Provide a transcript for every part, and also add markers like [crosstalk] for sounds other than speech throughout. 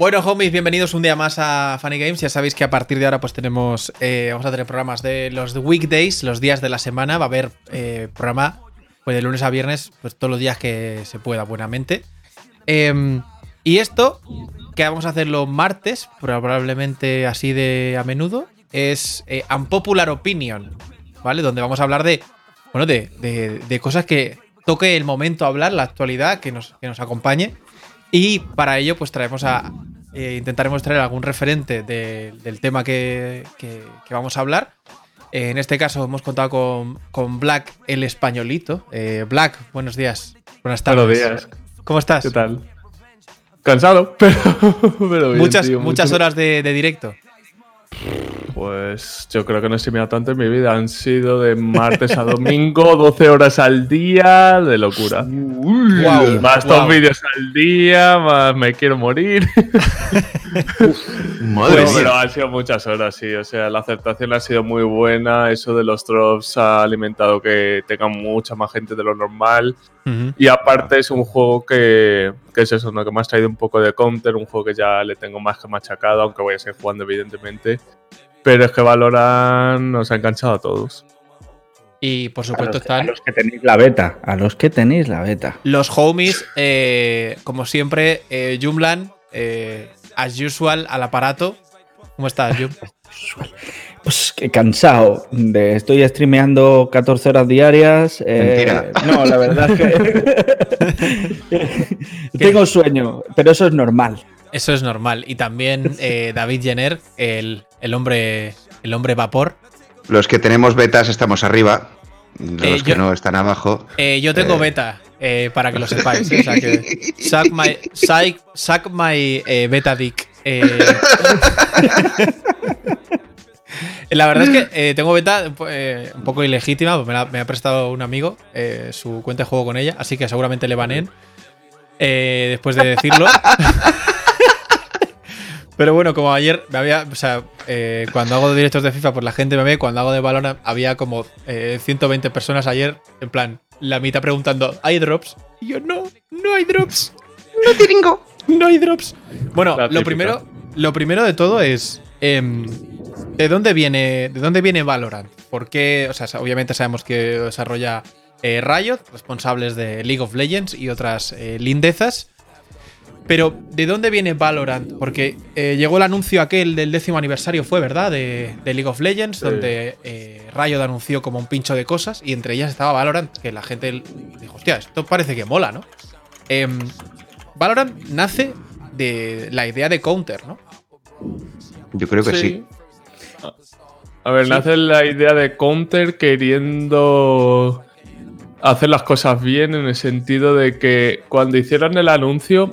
Bueno, homies, bienvenidos un día más a Funny Games. Ya sabéis que a partir de ahora pues tenemos, eh, vamos a tener programas de los weekdays, los días de la semana. Va a haber eh, programa pues de lunes a viernes, pues todos los días que se pueda buenamente. Em, y esto, que vamos a hacerlo martes, probablemente así de a menudo, es eh, Unpopular Opinion, ¿vale? Donde vamos a hablar de, bueno, de, de, cosas que toque el momento hablar, la actualidad, que nos, que nos acompañe. Y para ello, pues traemos a. Eh, intentaremos traer algún referente del tema que, vamos a hablar. Eh, en este caso hemos contado con, Black el españolito. Eh, Black, buenos días. Buenas tardes. Buenos días. ¿Cómo estás? ¿Qué tal? Cansado, [laughs] pero, pero muchas, muchas horas de, de directo. Pues yo creo que no he streameado tanto en mi vida. Han sido de martes a domingo, [laughs] 12 horas al día, de locura. más dos vídeos al día, más me quiero morir. [laughs] Madre pero han sido muchas horas, sí. O sea, la aceptación ha sido muy buena. Eso de los drops ha alimentado que tenga mucha más gente de lo normal. Y aparte es un juego que, que es eso, ¿no? que me ha traído un poco de counter, un juego que ya le tengo más que machacado, aunque voy a seguir jugando evidentemente. Pero es que Valorant nos ha enganchado a todos. Y por supuesto están. A los que tenéis la beta. A los que tenéis la beta. Los homies, eh, como siempre, eh, Jumlan, eh, as usual, al aparato. ¿Cómo estás, Jum? [laughs] Pues que cansado. De, estoy streameando 14 horas diarias. Eh, no, la verdad es que. [laughs] [laughs] Tengo sueño, pero eso es normal. Eso es normal. Y también [laughs] eh, David Jenner, el, hombre, el hombre vapor. Los que tenemos betas estamos arriba. Los eh, que no están abajo. Eh, yo tengo beta, para que lo [laughs] sepáis. O sea que. Suck my, suck, my beta dick. [laughs] La verdad es que tengo beta un poco ilegítima, me, me, ha prestado un amigo su cuenta de juego con ella, así que seguramente le banen después de decirlo. Pero bueno, como ayer me había. O sea, eh, cuando hago directos de FIFA, pues la gente me ve. Cuando hago de Valorant, había como 120 eh, personas ayer. En plan, la mitad preguntando: ¿hay drops? Y yo, no, no hay drops. [laughs] No tiringo. No hay drops. Bueno, lo primero, lo primero de todo es. Em, ¿De dónde viene. ¿De dónde viene Valorant? Porque, o sea, obviamente sabemos que desarrolla eh, Riot, responsables de League of Legends y otras lindezas. Pero, ¿de dónde viene Valorant? Porque eh, llegó el anuncio aquel del décimo aniversario, fue, ¿verdad? De, League of Legends, donde eh, Riot anunció como un pincho de cosas y entre ellas estaba Valorant, que la gente dijo, hostia, esto parece que mola, ¿no? Em, Valorant nace de la idea de Counter, ¿no? Yo creo que sí. A ver, nace la idea de Counter queriendo hacer las cosas bien en el sentido de que cuando hicieron el anuncio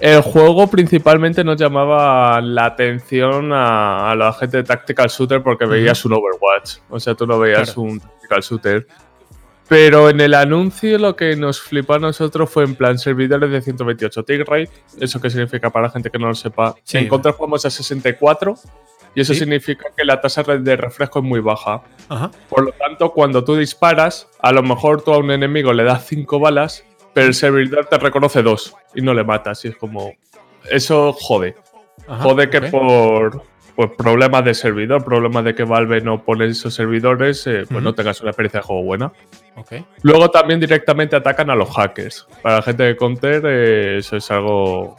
el juego principalmente nos llamaba la atención a, la gente de Tactical Shooter porque veías un Overwatch. O sea, tú no veías un Tactical Shooter. Pero en el anuncio lo que nos flipó a nosotros fue en plan servidores de 128 tick rate. ¿Eso qué significa para la gente que no lo sepa? en contra jugamos a 64 y eso significa que la tasa de refresco es muy baja. Por lo tanto, cuando tú disparas, a lo mejor tú a un enemigo le das 5 balas pero el servidor te reconoce dos y no le matas. Y es como. Eso jode. jode que por pues, problemas de servidor, problemas de que Valve no pone esos servidores, eh, pues no tengas una experiencia de juego buena. Luego también directamente atacan a los hackers. Para la gente de Counter, eh, eso es algo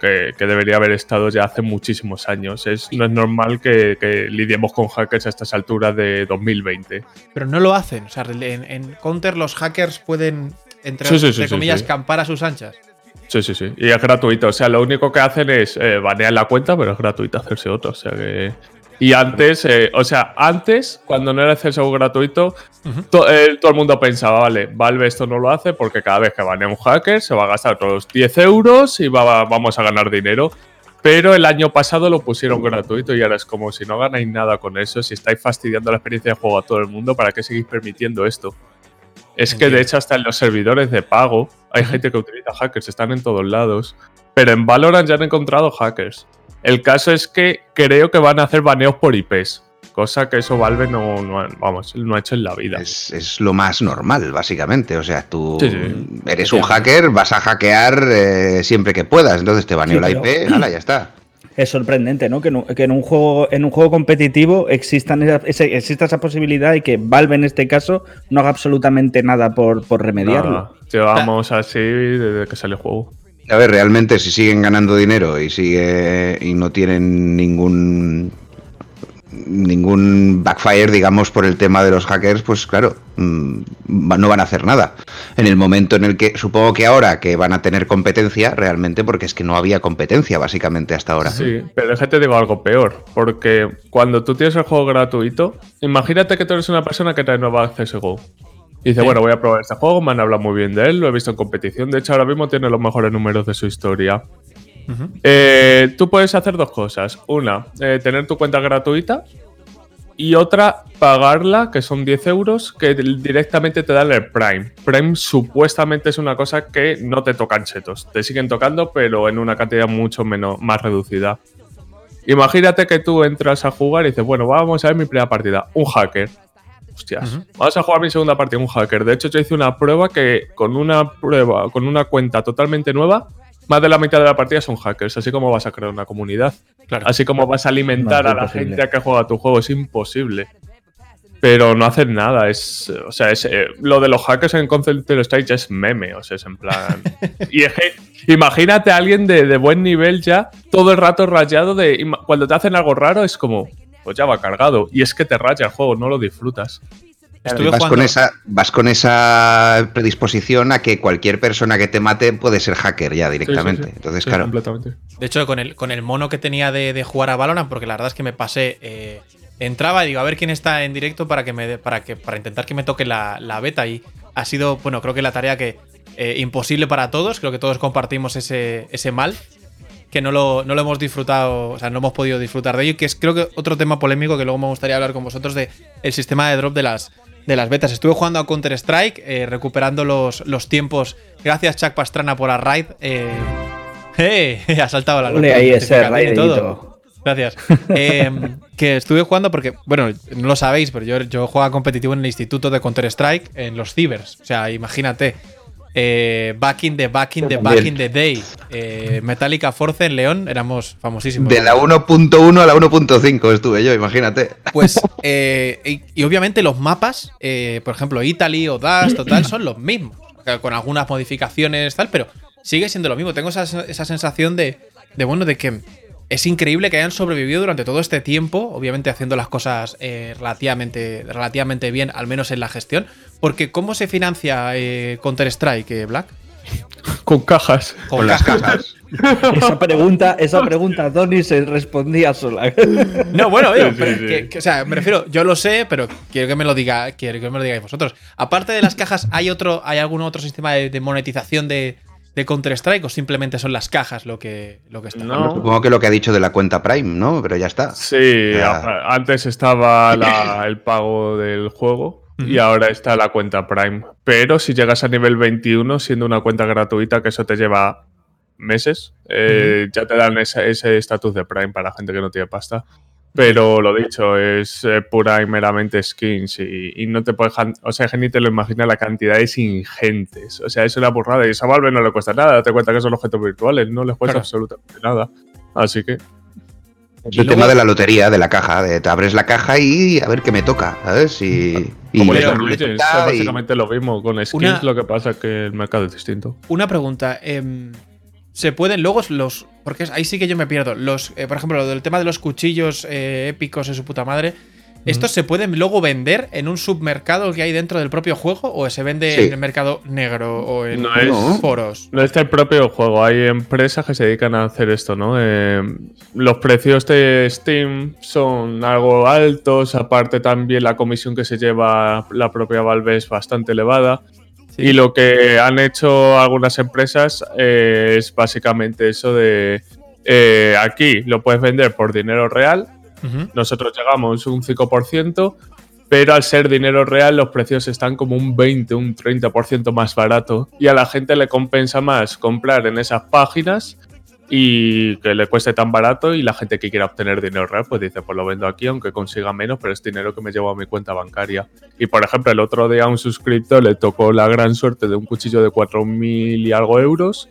que, debería haber estado ya hace muchísimos años. Es, no es normal que, lidiemos con hackers a estas alturas de 2020. Pero no lo hacen. O sea, en Counter los hackers pueden entre, comillas, campar a sus anchas. Sí, sí, sí. Y es gratuito. O sea, lo único que hacen es eh, banear la cuenta, pero es gratuito hacerse otro. O sea que. Y antes, eh, o sea, antes, cuando no era acceso gratuito, eh, todo el mundo pensaba, vale, Valve esto no lo hace porque cada vez que banea un hacker se va a gastar todos 10 euros y vamos a ganar dinero. Pero el año pasado lo pusieron gratuito y ahora es como si no ganáis nada con eso, si estáis fastidiando la experiencia de juego a todo el mundo, ¿para qué seguís permitiendo esto? Es que de hecho hasta en los servidores de pago hay gente que utiliza hackers, están en todos lados. Pero en Valorant ya han encontrado hackers. El caso es que creo que van a hacer baneos por IPs. cosa que eso Valve no, no, vamos, no ha hecho en la vida. Es, lo más normal, básicamente. O sea, tú eres un hacker, vas a hackear eh, siempre que puedas. Entonces te baneo la IP, hala, ya está. Es sorprendente, ¿no? Que, en un juego, en un juego competitivo existan exista esa posibilidad y que Valve en este caso no haga absolutamente nada por, por remediarlo. llevamos así desde que sale el juego. A ver, realmente si siguen ganando dinero y sigue y no tienen ningún ningún backfire, digamos, por el tema de los hackers, pues claro, mm, no van a hacer nada. En el momento en el que, supongo que ahora que van a tener competencia, realmente, porque es que no había competencia básicamente hasta ahora. Sí, pero déjate digo algo peor, porque cuando tú tienes el juego gratuito, imagínate que tú eres una persona que trae nueva CSGO. Y dice, bueno, voy a probar este juego, me han hablado muy bien de él, lo he visto en competición, de hecho ahora mismo tiene los mejores números de su historia. Eh, tú puedes hacer dos cosas. Una, eh, tener tu cuenta gratuita y otra, pagarla, que son 10 euros, que directamente te dan el Prime. Prime supuestamente es una cosa que no te tocan chetos. Te siguen tocando, pero en una cantidad mucho menos, más reducida. Imagínate que tú entras a jugar y dices, bueno, vamos a ver mi primera partida. Un hacker. Hostias, vamos a jugar mi segunda partida, un hacker. De hecho, yo hice una prueba que con una prueba, con una cuenta totalmente nueva, más de la mitad de la partida son hackers, así como vas a crear una comunidad. Así como vas a alimentar a la gente a que juega tu juego, es imposible. Pero no hacen nada, es. O sea, es, eh, lo de los hackers en Counter Strike es meme, o sea, es en plan. [laughs] y es que, imagínate a alguien de, buen nivel ya, todo el rato rayado de. Cuando te hacen algo raro, es como. Pues ya va cargado. Y es que te raya el juego, no lo disfrutas vas, con esa, vas con esa predisposición a que cualquier persona que te mate puede ser hacker ya directamente. Entonces, claro. De hecho, con el, con el mono que tenía de, jugar a Valorant, porque la verdad es que me pasé. Eh, entraba y digo, a ver quién está en directo para que me para que para intentar que me toque la, beta. Y ha sido, bueno, creo que la tarea que. Eh, imposible para todos. Creo que todos compartimos ese, ese mal que no lo, no lo, hemos disfrutado, o sea, no hemos podido disfrutar de ello, que es creo que otro tema polémico que luego me gustaría hablar con vosotros de el sistema de drop de las, de las betas. Estuve jugando a Counter-Strike, eh, recuperando los, los, tiempos. Gracias, Chuck Pastrana, por la raid. Eh, [laughs] ¡Eh! Ha saltado la luz. ahí ese raid todo. Gracias. Em, [laughs] que estuve jugando porque, bueno, no lo sabéis, pero yo, yo jugaba competitivo en el instituto de Counter-Strike en los cibers. O sea, imagínate. Eh, back in the back in the back in the day. Eh, Metallica Force en León éramos famosísimos. De la 1.1 a la 1.5 estuve yo, imagínate. Pues, [laughs] eh, y, obviamente los mapas, por ejemplo, Italy o Dust o tal, son los mismos. Con algunas modificaciones, tal, pero sigue siendo lo mismo. Tengo esa, sensación de, de, bueno, de que es increíble que hayan sobrevivido durante todo este tiempo, obviamente haciendo las cosas eh, relativamente, relativamente bien, al menos en la gestión. Porque ¿cómo se financia eh, Counter-Strike, eh, Black? Con cajas. Con, las cajas. esa pregunta, esa [laughs] pregunta, Tony, se respondía sola. No, bueno, o sea, me refiero, yo lo sé, pero quiero que me lo diga, quiero que me lo digáis vosotros. Aparte de las cajas, ¿hay otro, hay algún otro sistema de monetización de, de Counter-Strike o simplemente son las cajas lo que, lo que está? No. Supongo que lo que ha dicho de la cuenta Prime, ¿no? Pero ya está. Sí, antes estaba [laughs] el pago del juego y ahora está la cuenta Prime. Pero si llegas a nivel 21 siendo una cuenta gratuita, que eso te lleva meses, eh, ya te dan ese estatus de Prime para gente que no tiene pasta. Pero lo dicho, es eh, pura y meramente skins y, no te puedes. O sea, ni te lo imaginas, la cantidad es ingentes. O sea, es una burrada y esa Valve no le cuesta nada. Date cuenta que son objetos virtuales, no les cuesta absolutamente nada. Así que. el tema de la lotería, de la caja, de te abres la caja y a ver qué me toca, ¿sabes? Si, Como es básicamente lo mismo. Con skins lo que pasa es que el mercado es distinto. Una pregunta. Eh, se pueden luego los. Porque ahí sí que yo me pierdo. Los, eh, por ejemplo, lo del tema de los cuchillos eh, épicos de su puta madre. ¿Estos se pueden luego vender en un submercado que hay dentro del propio juego? ¿O se vende en el mercado negro o en no foros? No es el propio juego. Hay empresas que se dedican a hacer esto, ¿no? Eh, los precios de Steam son algo altos. Aparte, también la comisión que se lleva la propia Valve es bastante elevada. Y lo que han hecho algunas empresas eh, es básicamente eso de eh, aquí lo puedes vender por dinero real, nosotros llegamos un 5%, pero al ser dinero real los precios están como un 20, un 30% más barato y a la gente le compensa más comprar en esas páginas y que le cueste tan barato y la gente que quiera obtener dinero real pues dice pues lo vendo aquí aunque consiga menos pero es dinero que me llevo a mi cuenta bancaria y por ejemplo el otro día a un suscriptor le tocó la gran suerte de un cuchillo de 4.000 y algo euros.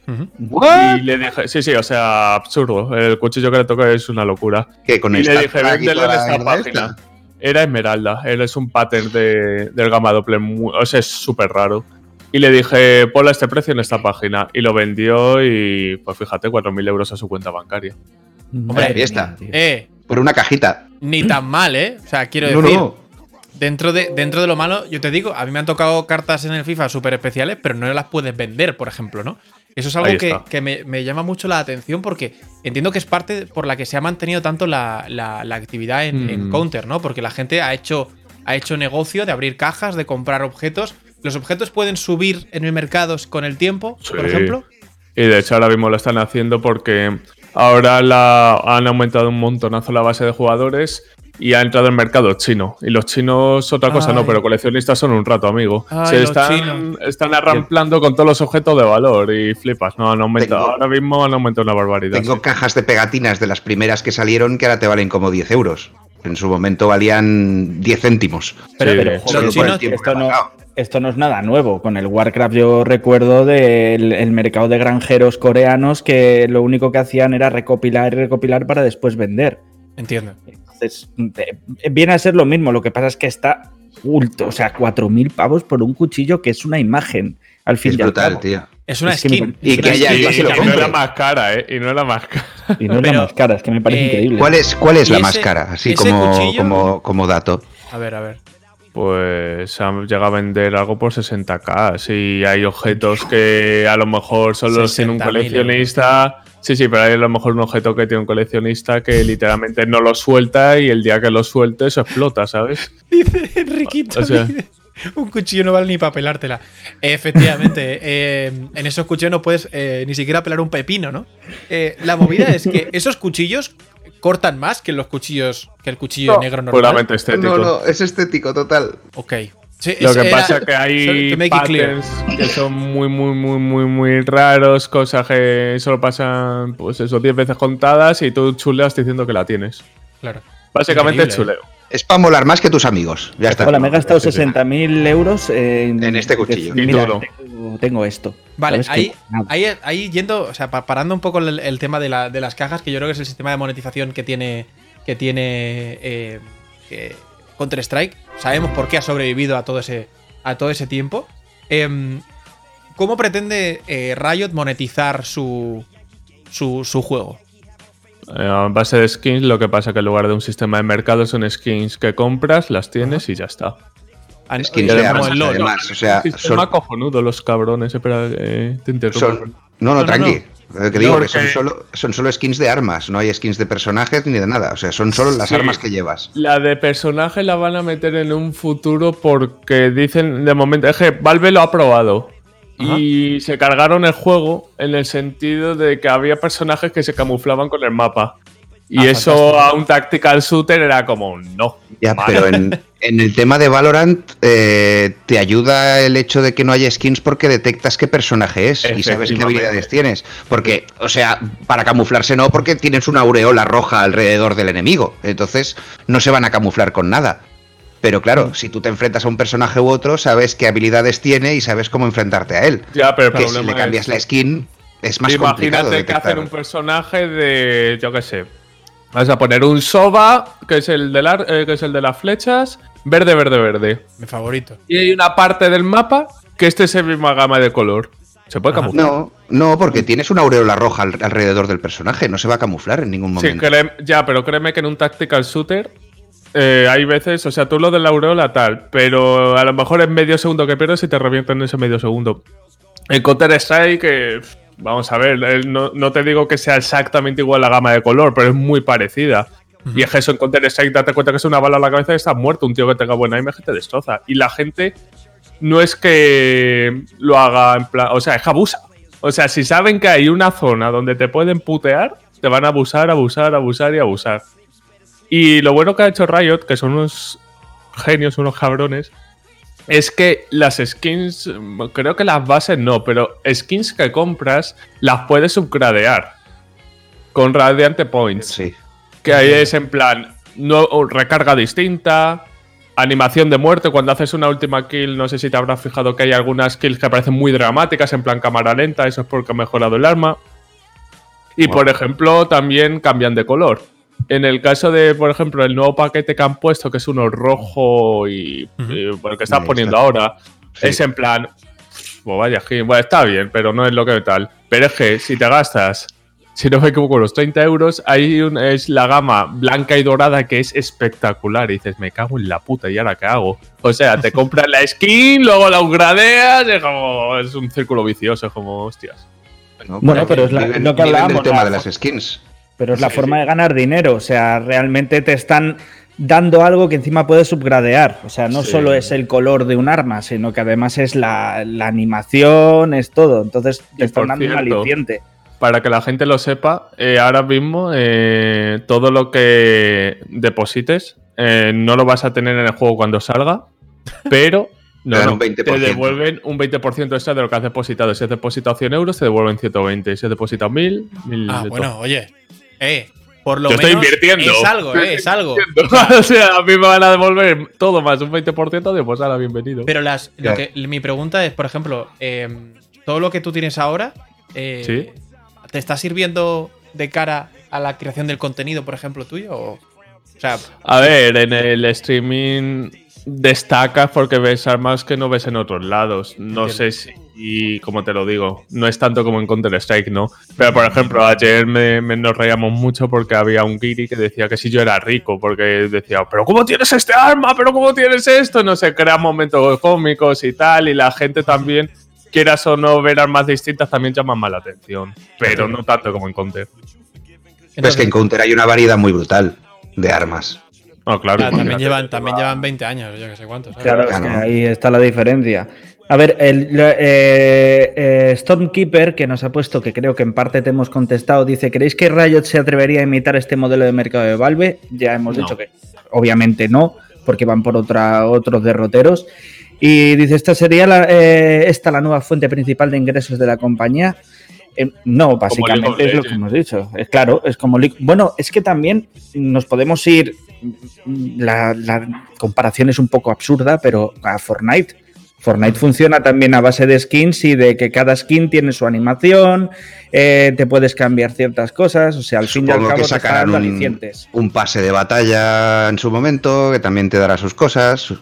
Y le dije sí sí o sea absurdo. El cuchillo que le tocó es una locura. Que con y le dije véndelo en esta página era Esmeralda él es un pattern de, del gama doble o sea es súper raro y le dije, ponle este precio en esta página. Y lo vendió y, pues fíjate, 4.000 euros a su cuenta bancaria. Hombre, ahí está. Eh, Por una cajita. Ni tan mal, ¿eh? O sea, quiero decir. Dentro de, dentro de lo malo, yo te digo, a mí me han tocado cartas en el FIFA súper especiales, pero no las puedes vender, por ejemplo, ¿no? Eso es algo que, me, llama mucho la atención porque entiendo que es parte por la que se ha mantenido tanto la, actividad en, en, mm. Counter, ¿no? Porque la gente ha hecho, ha hecho negocio de abrir cajas, de comprar objetos ¿Los objetos pueden subir en el mercado con el tiempo, por ejemplo? Y de hecho ahora mismo lo están haciendo porque ahora la, han aumentado un montonazo la base de jugadores y ha entrado el mercado chino. Y los chinos otra cosa no, pero coleccionistas son un rato, amigo. Se están, están arramplando con todos los objetos de valor y flipas, ¿no? Han aumentado, ahora mismo han aumentado una barbaridad. Tengo cajas de pegatinas de las primeras que salieron que ahora te valen como 10 euros. En su momento valían 10 céntimos. Pero, los chinos, esto no, esto no es nada nuevo. Con el Warcraft yo recuerdo del mercado de granjeros coreanos que lo único que hacían era recopilar y recopilar para después vender. Entiendo. Entonces, viene a ser lo mismo. Lo que pasa es que está ulto. O sea, 4.000 pavos por un cuchillo que es una imagen. Al fin es brutal, tío. Es una skin. y que haya y, no es la más cara, ¿eh? Y no es la más cara. Y no es la más cara, es que me parece eh, increíble. ¿Cuál es, cuál es la más cara? Así como, como, como dato. A ver, a ver pues han llegado a vender algo por 60k. Si hay objetos que a lo mejor solo tiene un coleccionista. Sí, sí, pero hay a lo mejor un objeto que tiene un coleccionista que literalmente no lo suelta y el día que lo suelte eso explota, ¿sabes? [laughs] Dice Enriquito. un cuchillo no vale ni para pelártela. Efectivamente, [laughs] eh, en esos cuchillos no puedes eh, ni siquiera pelar un pepino, ¿no? Eh, la movida es que esos cuchillos cortan más que los cuchillos, que el cuchillo negro normal. Puramente estético. No, no, es estético total. Ok. lo que pasa es que hay patterns que son muy, muy, muy, muy, muy raros, cosas que solo pasan, pues eso, 10 veces contadas y tú chuleas diciendo que la tienes. Claro. Básicamente es chuleo. Es para molar más que tus amigos. Ya está. Hola, me he gastado 60.000 euros en, en, este cuchillo. Todo tengo esto. Vale, ahí, ahí, yendo, o sea, parando un poco el, tema de, las cajas, que yo creo que es el sistema de monetización que tiene, que tiene eh, Counter-Strike. Sabemos por qué ha sobrevivido a todo ese, a todo ese tiempo. Em, ¿Cómo pretende eh, Riot monetizar su, su, juego? Eh, a base de skins, lo que pasa que en lugar de un sistema de mercado son skins que compras, las tienes y ya está. Skins de armas, además. O sea, son cojonudo los cabrones. Espera, eh, te interrumpo. no, no, tranqui. que digo que son solo, son solo skins de armas, no hay skins de personajes ni de nada. O sea, son solo las armas que llevas. La de personaje la van a meter en un futuro porque dicen de momento. Es que Valve lo ha probado. Y se cargaron el juego en el sentido de que había personajes que se camuflaban con el mapa. Y ah, eso a un tactical shooter era como no. Ya, pero [laughs] en, el tema de Valorant eh, te ayuda el hecho de que no haya skins porque detectas qué personaje es y sabes qué habilidades tienes. Porque, o sea, para camuflarse no, porque tienes una aureola roja alrededor del enemigo. Entonces no se van a camuflar con nada. Pero claro, mm. si tú te enfrentas a un personaje u otro, sabes qué habilidades tiene y sabes cómo enfrentarte a él. Ya, pero que si le cambias la skin, es más complicado. Imagínate que hacer un personaje de, yo qué sé, Vas a poner un Soba, que es el de, eh, que es el de las flechas, verde, verde, verde. Mi favorito. Y hay una parte del mapa que este es el misma gama de color. ¿Se puede camuflar? No, no, porque tienes una aureola roja alrededor del personaje. No se va a camuflar en ningún momento. Sí, ya, pero créeme que en un tactical shooter eh, hay veces, o sea, tú lo de la aureola tal, pero a lo mejor en medio segundo que pierdes y te revientan en ese medio segundo. En Counter Strike, que Vamos a ver, no, te digo que sea exactamente igual la gama de color, pero es muy parecida. Y es eso en Counter-Strike, date cuenta que es una bala a la cabeza y estás muerto. Un tío que tenga buena imagen te destroza. Y la gente no es que lo haga en plan. O sea, es que abusa. O sea, si saben que hay una zona donde te pueden putear, te van a abusar, abusar, abusar y abusar. Y lo bueno que ha hecho Riot, que son unos genios, unos cabrones, es que las skins, creo que las bases no, pero skins que compras las puedes subgradear. con Radiante Points. Sí. Que ahí es en plan, no, recarga distinta, animación de muerte. Cuando haces una última kill, no sé si te habrás fijado que hay algunas kills que parecen muy dramáticas, en plan cámara lenta, eso es porque ha mejorado el arma. Y por ejemplo, también cambian de color. En el caso de, por ejemplo, el nuevo paquete que han puesto, que es uno rojo y, el que estás poniendo ahora, es en plan, pues vaya, bueno, está bien, pero no es lo que tal. Pero es que si te gastas si no me equivoco, los 30 euros, hay un, es la gama blanca y dorada que es espectacular. Y dices, me cago en la puta, ¿y ahora qué hago? O sea, te compras la skin, luego la upgradeas, es como. Es un círculo vicioso, es como, hostias. Bueno, pero es lo que hablábamos. El tema de las skins. Pero es la forma de ganar dinero. O sea, realmente te están dando algo que encima puedes subgradear. O sea, no solo es el color de un arma, sino que además es la, animación, es todo. Entonces te están dando un aliciente para que la gente lo sepa, eh, ahora mismo eh, todo lo que deposites eh, no lo vas a tener en el juego cuando salga, [laughs] pero no, te devuelven un 20% extra de lo que has depositado. Si has depositado 100 euros, te devuelven 120. Si has depositado 1000, 1000. Ah, bueno, oye, eh, por lo Yo menos estoy invirtiendo. Es algo, eh, es algo. [laughs] O sea, a mí me van a devolver todo más un 20%, de pues ahora bienvenido. Pero las, mi pregunta es, por ejemplo, todo lo que tú tienes ahora. ¿Sí? ¿Te está sirviendo de cara a la creación del contenido, por ejemplo, tuyo? O, sea, a ver, en el streaming destacas porque ves armas que no ves en otros lados. No sé si, y como te lo digo, no es tanto como en Counter-Strike, ¿no? Pero por ejemplo, ayer me, nos reíamos mucho porque había un Giri que decía que si yo era rico, porque decía, pero ¿cómo tienes este arma? ¿Pero cómo tienes esto? No sé, crea momentos cómicos y tal, y la gente también quieras o no ver armas distintas, también llaman más la atención. Pero no tanto como en Counter. es que en Counter hay una variedad muy brutal de armas. Oh, claro. también, llevan, también llevan 20 años, yo que sé cuántos. Claro, es que ahí está la diferencia. A ver, el eh, eh, Stormkeeper, que nos ha puesto, que creo que en parte te hemos contestado, dice: ¿Creéis que Riot se atrevería a imitar este modelo de mercado de Valve? Ya hemos dicho que obviamente no, porque van por otra, otros derroteros. Y dice, ¿esta sería la, eh, esta la nueva fuente principal de ingresos de la compañía? Eh, no, básicamente es lo que hemos dicho. Es claro, es como... Bueno, es que también nos podemos ir... La, la comparación es un poco absurda, pero a Fortnite. Fortnite funciona también a base de skins y de que cada skin tiene su animación, eh, te puedes cambiar ciertas cosas, o sea, al fin y al cabo que sacarán un, un, pase de batalla en su momento que también te dará sus cosas,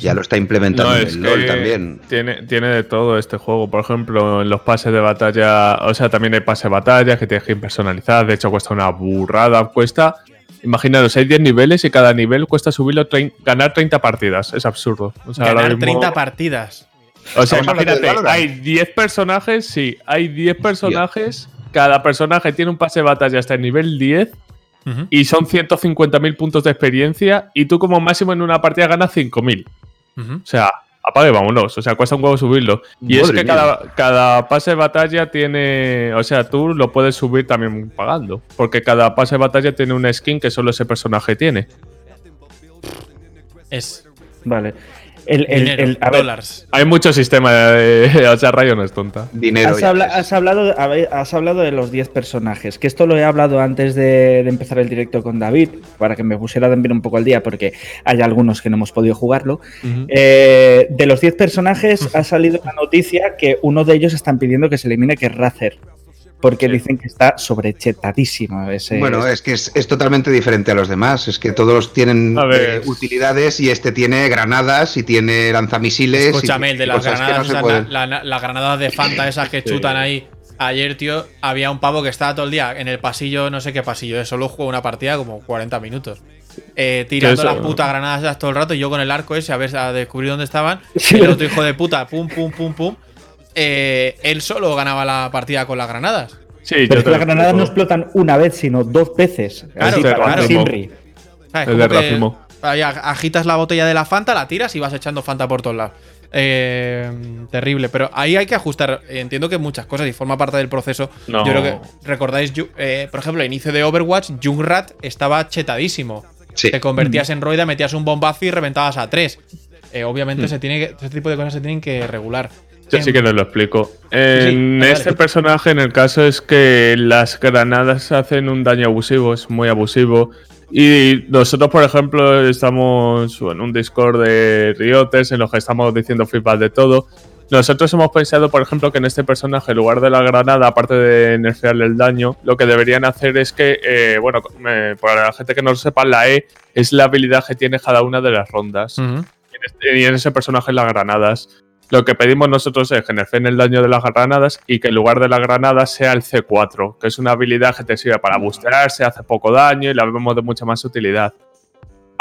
ya lo está implementando en el LoL también. Tiene, tiene de todo este juego, por ejemplo, en los pases de batalla, o sea, también hay pase de batalla que tienes que personalizar, de hecho cuesta una burrada, cuesta Imaginaros, hay 10 niveles y cada nivel cuesta subirlo ganar 30 partidas. Es absurdo. ganar 30 partidas. O sea, imagínate, hay 10 personajes, sí, hay 10 personajes. Cada personaje tiene un pase de batalla hasta el nivel 10 y son 150.000 puntos de experiencia y tú como máximo en una partida ganas 5.000. O sea, apague, vámonos. O sea, cuesta un huevo subirlo. Y es que cada, cada, pase de batalla tiene. O sea, tú lo puedes subir también pagando. Porque cada pase de batalla tiene una skin que solo ese personaje tiene. Es. Vale. El, Hay mucho sistema, de, o sea, Rayo no es tonta. Dinero. Has, hablado, has hablado de los 10 personajes, que esto lo he hablado antes de, empezar el directo con David, para que me pusiera también un poco al día, porque hay algunos que no hemos podido jugarlo. Eh, de los 10 personajes ha salido una noticia que uno de ellos están pidiendo que se elimine, que es Razer porque dicen que está sobrechetadísimo. Ese, bueno, es que es, totalmente diferente a los demás. Es que todos tienen eh, utilidades y este tiene granadas y tiene lanzamisiles. Escúchame, el de las granadas, las granadas de Fanta, esas que chutan ahí. Ayer, tío, había un pavo que estaba todo el día en el pasillo, no sé qué pasillo, eh, solo jugó una partida como 40 minutos. Eh, tirando las putas granadas todo el rato y yo con el arco ese a ver a descubrir dónde estaban. el otro hijo de puta, pum, pum, pum, pum. Eh, él solo ganaba la partida con las granadas. Sí, pero es que las granadas no explotan una vez, sino dos veces. Claro, claro. Es agitas la botella de la Fanta, la tiras y vas echando Fanta por todos lados. Eh, terrible, pero ahí hay que ajustar. Entiendo que muchas cosas y forma parte del proceso. Yo creo que recordáis, eh, por ejemplo, el inicio de Overwatch, Jungrat estaba chetadísimo. Te convertías en Roida, metías un bombazo y reventabas a tres. obviamente, mm. se tiene ese tipo de cosas se tienen que regular. Yo sí que nos lo explico. En este personaje, en el caso es que las granadas hacen un daño abusivo, es muy abusivo. Y nosotros, por ejemplo, estamos en un Discord de Riotes en los que estamos diciendo feedback de todo. Nosotros hemos pensado, por ejemplo, que en este personaje, en lugar de la granada, aparte de nerfearle el daño, lo que deberían hacer es que, eh, bueno, para la gente que no lo sepa, la E es la habilidad que tiene cada una de las rondas. Este, y en ese personaje las granadas. Lo que pedimos nosotros es que nerfeen el daño de las granadas y que en lugar de la granada sea el C4, que es una habilidad que te sirve para bustearse, hace poco daño y la vemos de mucha más utilidad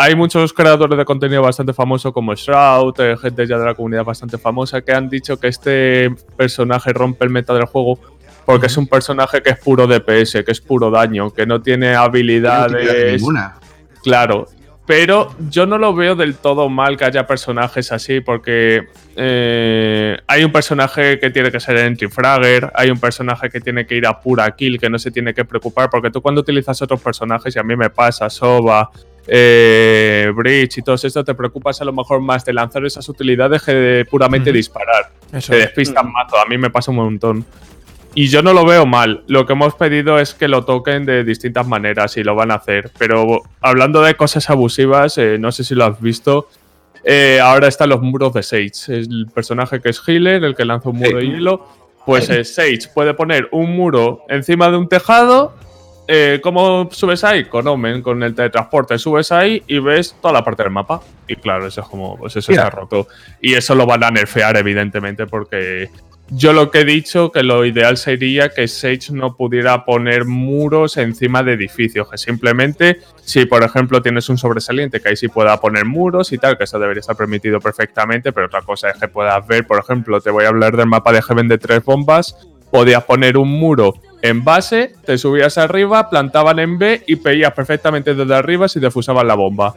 hay muchos creadores de contenido bastante famosos como Shroud, eh, gente ya de la comunidad bastante famosa, que han dicho que este personaje rompe el meta del juego porque es un personaje que es puro DPS, que es puro daño, que no tiene habilidades. ninguna. Claro. Pero yo no lo veo del todo mal que haya personajes así, porque eh, hay un personaje que tiene que ser entry fragger, hay un personaje que tiene que ir a pura kill, que no se tiene que preocupar, porque tú cuando utilizas otros personajes, y a mí me pasa, Soba, eh, Bridge y todo esto, te preocupas a lo mejor más de lanzar esas utilidades que de puramente disparar. Eso. Te despistan mm. A mí me pasa un montón. Y yo no lo veo mal. Lo que hemos pedido es que lo toquen de distintas maneras y lo van a hacer. Pero hablando de cosas abusivas, eh, no sé si lo has visto. Eh, ahora están los muros de Sage. Es el personaje que es healer, el que lanza un muro de hielo. Pues Sage puede poner un muro encima de un tejado eh, ¿cómo subes ahí? Con Omen, con el teletransporte, subes ahí y ves toda la parte del mapa. Y claro, eso es como, pues eso ha roto. Y eso lo van a nerfear, evidentemente, porque yo lo que he dicho, que lo ideal sería que Sage no pudiera poner muros encima de edificios, que simplemente, si por ejemplo tienes un sobresaliente, que ahí sí pueda poner muros y tal, que eso debería estar permitido perfectamente, pero otra cosa es que puedas ver, por ejemplo, te voy a hablar del mapa de Heaven de tres bombas, podías poner un muro en base, te subías arriba, plantaban en B y veías perfectamente desde arriba si defusaban la bomba.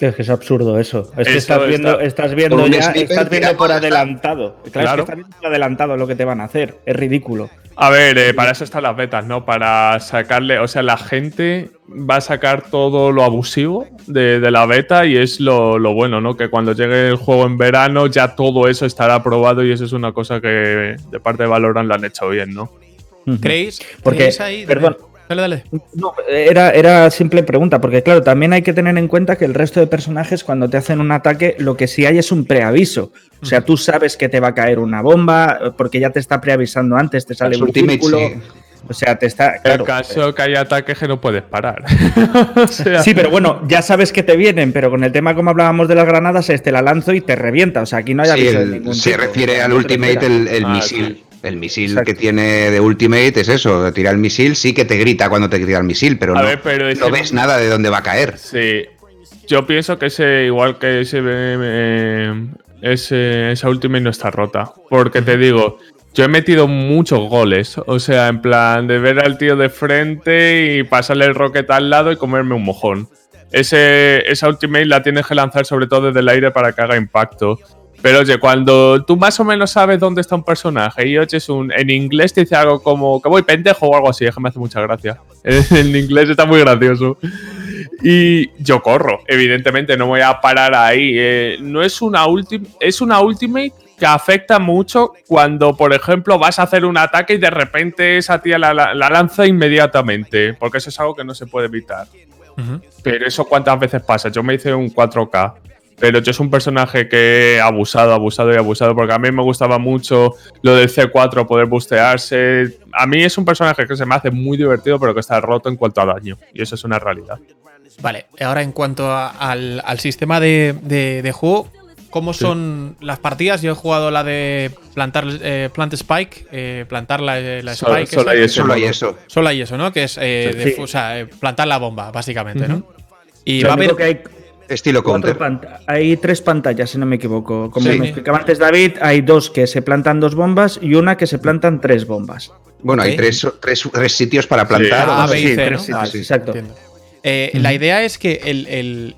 Es que es absurdo eso. Es que estás viendo, estás viendo ya, estás viendo por adelantado. Claro, estás viendo por adelantado lo que te van a hacer. Es ridículo. A ver, eh, para eso están las betas, ¿no? Para sacarle, o sea, la gente va a sacar todo lo abusivo de, la beta y es lo, bueno, ¿no? Que cuando llegue el juego en verano ya todo eso estará aprobado y eso es una cosa que de parte de Valorant lo han hecho bien, ¿no? ¿Creéis? Porque, ahí? Perdón. Dale, dale. No, era, era simple pregunta, porque claro, también hay que tener en cuenta que el resto de personajes cuando te hacen un ataque, lo que sí hay es un preaviso. O sea, tú sabes que te va a caer una bomba, porque ya te está preavisando antes, te sale un círculo. O sea, te está. Claro, el caso que hay ataques que no puedes parar. [laughs] Sí, pero bueno, ya sabes que te vienen, pero con el tema como hablábamos de las granadas, te la lanzo y te revienta. O sea, aquí no hay aviso Se refiere al Ultimate el, ah, misil. El misil que tiene de Ultimate es eso, tira el misil, sí que te grita cuando te tira el misil, pero, no, ves nada de dónde va a caer. Sí, yo pienso que ese, igual que ese, eh, ese esa Ultimate no está rota, porque te digo, yo he metido muchos goles, o sea, en plan de ver al tío de frente y pasarle el rocket al lado y comerme un mojón. Ese, esa Ultimate la tienes que lanzar sobre todo desde el aire para que haga impacto. Pero oye, cuando tú más o menos sabes dónde está un personaje y oye, un, en inglés te dice algo como que voy pendejo o algo así, es que me hace mucha gracia. [laughs] En inglés está muy gracioso. Y yo corro, evidentemente, no voy a parar ahí. Eh, no es una ultimate, es una ultimate que afecta mucho cuando, por ejemplo, vas a hacer un ataque y de repente esa tía la, lanza inmediatamente, porque eso es algo que no se puede evitar. Pero eso cuántas veces pasa. Yo me hice un 4K pero yo es un personaje que he abusado, abusado y abusado, porque a mí me gustaba mucho lo del C4, poder bustearse. A mí es un personaje que se me hace muy divertido, pero que está roto en cuanto a daño, y eso es una realidad. Vale, ahora en cuanto al, sistema de, juego, ¿cómo son las partidas? Yo he jugado la de plantar eh, plant spike, eh, plantar la, spike. Solo, hay eso, solo, hay eso. Solo hay eso, ¿no? Que es eh, plantar la bomba, básicamente, ¿no? Y va a haber. Que hay Estilo counter. Hay tres pantallas, si no me equivoco. Como me explicaba antes David, hay dos que se plantan dos bombas y una que se plantan tres bombas. Bueno, hay tres, tres, sitios para plantar. Ah, sí, tres exacto. Eh, la idea es que el,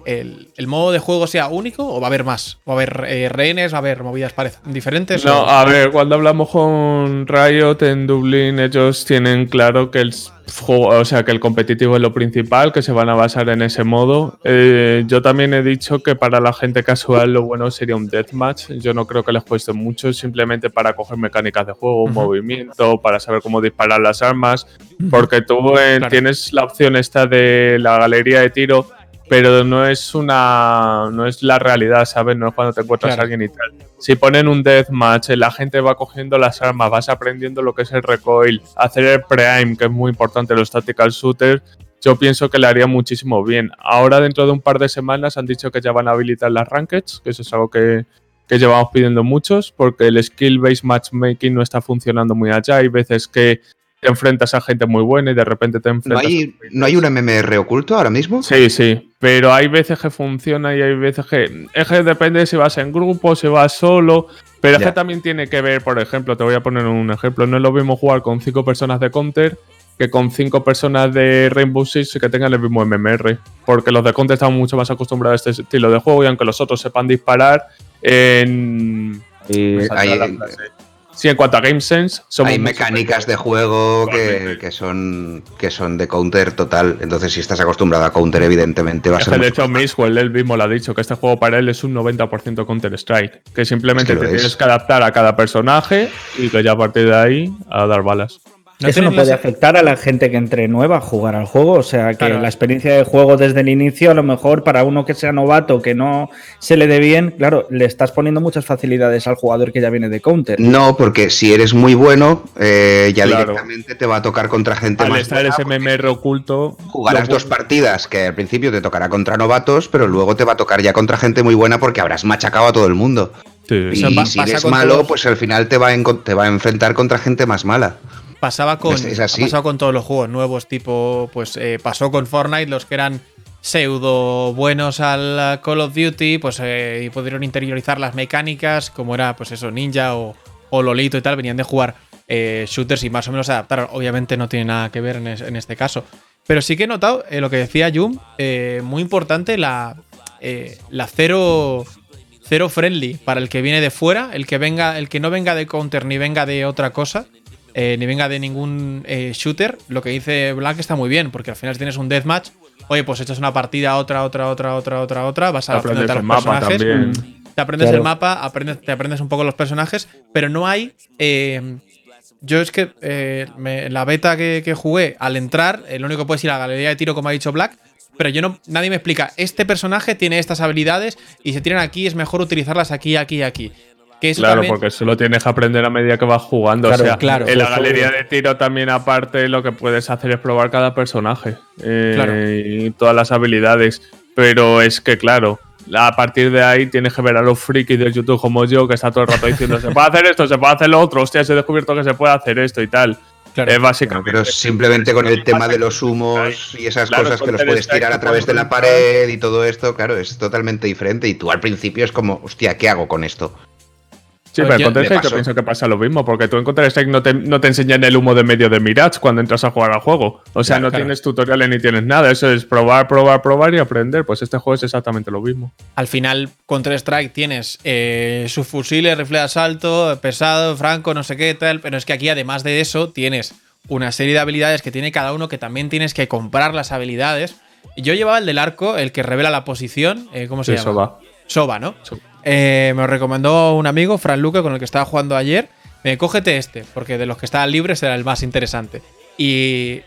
modo de juego sea único o va a haber más. ¿Va a haber eh, rehenes? ¿Va a haber movidas diferentes? No, a ver, cuando hablamos con Riot en Dublín, ellos tienen claro que el o sea, que el competitivo es lo principal, que se van a basar en ese modo. Eh, yo también he dicho que para la gente casual lo bueno sería un deathmatch. Yo no creo que les cueste mucho, simplemente para coger mecánicas de juego, movimiento, para saber cómo disparar las armas. Porque tú tienes la opción esta de la galería de tiro pero no es una no es la realidad, ¿sabes? No es cuando te encuentras a alguien y tal. Si ponen un deathmatch, la gente va cogiendo las armas, vas aprendiendo lo que es el recoil, hacer el pre-aim, que es muy importante los tactical shooters, yo pienso que le haría muchísimo bien. Ahora dentro de un par de semanas han dicho que ya van a habilitar las rankeds, que eso es algo que, que llevamos pidiendo muchos, porque el skill-based matchmaking no está funcionando muy allá. Hay veces que te enfrentas a gente muy buena y de repente te enfrentas. ¿No hay, ¿no hay un MMR oculto ahora mismo? Sí, sí. Pero hay veces que funciona y hay veces que. Es que depende si vas en grupo, si vas solo. Pero es que también tiene que ver, por ejemplo, te voy a poner un ejemplo. No es lo mismo jugar con cinco personas de Counter que con cinco personas de Rainbow Six que tengan el mismo MMR. Porque los de Counter están mucho más acostumbrados a este estilo de juego y aunque los otros sepan disparar en. Y Sí, en cuanto a GameSense, hay mecánicas de juego que, son, que son de counter total. Entonces, si estás acostumbrado a counter, evidentemente va a ser. de hecho, Miswell él mismo lo ha dicho, que este juego para él es un 90% Counter Strike. Que simplemente te tienes que adaptar a cada personaje y que ya a partir de ahí a dar balas. Eso no puede afectar a la gente que entre nueva a jugar al juego. O sea, que la experiencia de juego desde el inicio, a lo mejor para uno que sea novato, que no se le dé bien, claro, le estás poniendo muchas facilidades al jugador que ya viene de counter. No, porque si eres muy bueno, eh, ya directamente te va a tocar contra gente al estar ese MMR oculto. Jugarás dos partidas que al principio te tocará contra novatos, pero luego te va a tocar ya contra gente muy buena porque habrás machacado a todo el mundo. Y si eres malo, pues al final te va, te va a enfrentar contra gente más mala. Pasaba con, ha con todos los juegos nuevos, tipo, pues eh, pasó con Fortnite, los que eran pseudo buenos al Call of Duty, pues eh, y pudieron interiorizar las mecánicas, como era, pues eso, Ninja o, Lolito y tal, venían de jugar eh, shooters y más o menos se adaptaron. Obviamente no tiene nada que ver en, este caso. Pero sí que he notado lo que decía Jum, muy importante la, la cero, cero friendly para el que viene de fuera, el que venga, el que no venga de counter ni venga de otra cosa. Eh, ni venga de ningún eh, shooter, lo que dice Black está muy bien, porque al final si tienes un deathmatch, oye, pues echas una partida, otra, otra, otra, otra, otra, otra, vas a aprender los personajes. Te aprendes el mapa, aprendes, te aprendes un poco los personajes, pero no hay. Eh, yo es que en la beta que, jugué, al entrar, lo único que puedes ir a la galería de tiro, como ha dicho Black, pero yo no, nadie me explica, este personaje tiene estas habilidades y se tiran aquí, es mejor utilizarlas aquí, aquí, aquí claro, porque eso lo tienes que aprender a medida que vas jugando. o sea, en la galería de tiro también, aparte, lo que puedes hacer es probar cada personaje eh, y todas las habilidades. Pero es que, claro, a partir de ahí tienes que ver a los frikis de YouTube como yo, que está todo el rato diciendo: se puede hacer esto, se puede hacer lo otro, hostia, se he descubierto que se puede hacer esto y tal. Es básicamente. Pero simplemente con el tema de los humos y esas cosas que los puedes tirar a través de la pared y todo esto, claro, es totalmente diferente. Y tú al principio es como, hostia, ¿qué hago con esto? Sí, pero en Counter-Strike yo pienso que pasa lo mismo, porque tú en Counter-Strike no te, no te enseñan el humo de medio de Mirage cuando entras a jugar al juego. O sea, no tienes tutoriales ni tienes nada. Eso es probar, probar, probar y aprender. Pues este juego es exactamente lo mismo. Al final, Counter-Strike tienes eh, sus fusiles, rifle de asalto, pesado, franco, no sé qué tal. Pero es que aquí, además de eso, tienes una serie de habilidades que tiene cada uno que también tienes que comprar las habilidades. Yo llevaba el del arco, el que revela la posición. Eh, ¿Cómo se llama? Soba. Soba, ¿no? Eh, me lo recomendó un amigo, Fran Luque, con el que estaba jugando ayer. Me cógete este, porque de los que estaban libres era el más interesante. Y,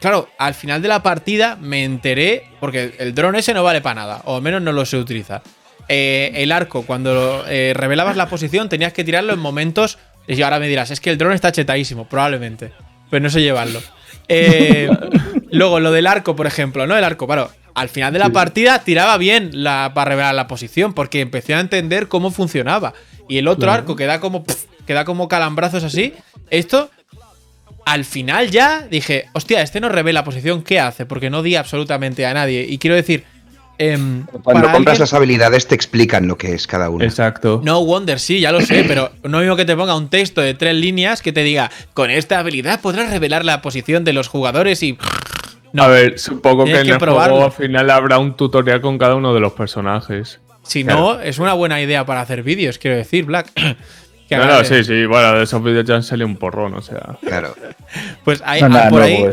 claro, al final de la partida me enteré, porque el dron ese no vale para nada, o al menos no lo se utiliza. Eh, el arco, cuando eh, revelabas la posición, tenías que tirarlo en momentos. Y ahora me dirás, es que el dron está chetadísimo, probablemente. Pero no sé llevarlo. [laughs] luego, lo del arco, por ejemplo, ¿no? El arco, claro al final de la partida tiraba bien la, para revelar la posición, porque empecé a entender cómo funcionaba. Y el otro arco que da como, como calambrazos así. Esto, al final ya dije, hostia, este no revela posición, ¿qué hace? Porque no di absolutamente a nadie. Y quiero decir. Em, Cuando compras las habilidades te explican lo que es cada uno. Exacto. No Wonder, sí, ya lo sé, pero no mismo que te ponga un texto de tres líneas que te diga, con esta habilidad podrás revelar la posición de los jugadores y a ver, supongo que en el juego al final habrá un tutorial con cada uno de los personajes. Si no, es una buena idea para hacer vídeos, quiero decir, Black. [clears throat] no, sí, sí, bueno, de esos vídeos ya han salido un porrón, o sea. Claro. [laughs] Pues hay, por, ahí,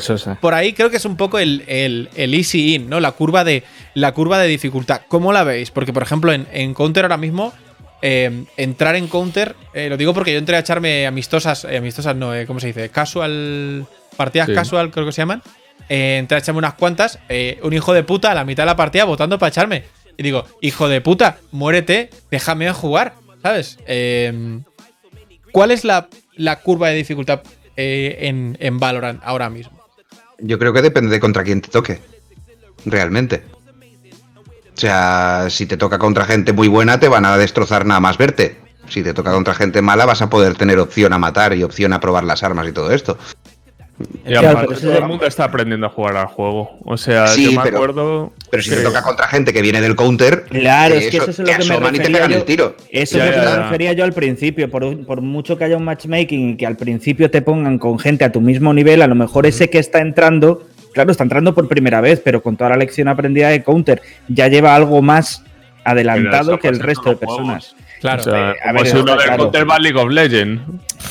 por, ahí, creo que es un poco el, el, easy in, ¿no? La curva de, la curva de dificultad. ¿Cómo la veis? Porque, por ejemplo, en, Counter ahora mismo, eh, entrar en Counter, eh, lo digo porque yo entré a echarme amistosas, eh, amistosas no, ¿cómo se dice? Casual, partidas casual creo que se llaman. Entré a echarme unas cuantas, un hijo de puta a la mitad de la partida votando para echarme. Y digo, hijo de puta, muérete, déjame jugar, ¿sabes? Eh, ¿Cuál es la, curva de dificultad eh, en, en, Valorant ahora mismo? Yo creo que depende de contra quién te toque. Realmente. O sea, si te toca contra gente muy buena, te van a destrozar nada más verte. Si te toca contra gente mala, vas a poder tener opción a matar y opción a probar las armas y todo esto. Y aparte, todo el mundo está aprendiendo a jugar al juego. O sea, yo me acuerdo. Pero si te toca contra gente que viene del counter. Claro, es que eso, es lo que me refería yo. El tiro. Eso es lo que me refería yo al principio. Por, mucho que haya un matchmaking y que al principio te pongan con gente a tu mismo nivel, a lo mejor ese que está entrando. Claro, está entrando por primera vez, pero con toda la lección aprendida de counter, ya lleva algo más adelantado que el resto de personas. Claro, a ver, uno Counter League of Legends.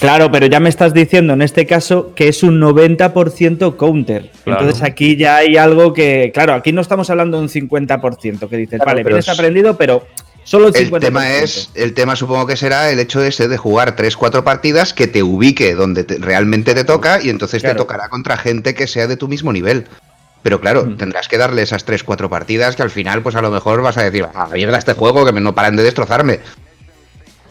Claro, pero ya me estás diciendo en este caso que es un 90% counter. Entonces aquí ya hay algo que, claro, aquí no estamos hablando de un 50%, que dices, vale, pero es aprendido, pero solo el 50%. El tema es, el tema supongo que será el hecho ese de jugar 3-4 partidas que te ubique donde realmente te toca y entonces te tocará contra gente que sea de tu mismo nivel. Pero claro, tendrás que darle esas 3-4 partidas que al final, pues a lo mejor vas a decir, ah, mierda este juego que no paran de destrozarme.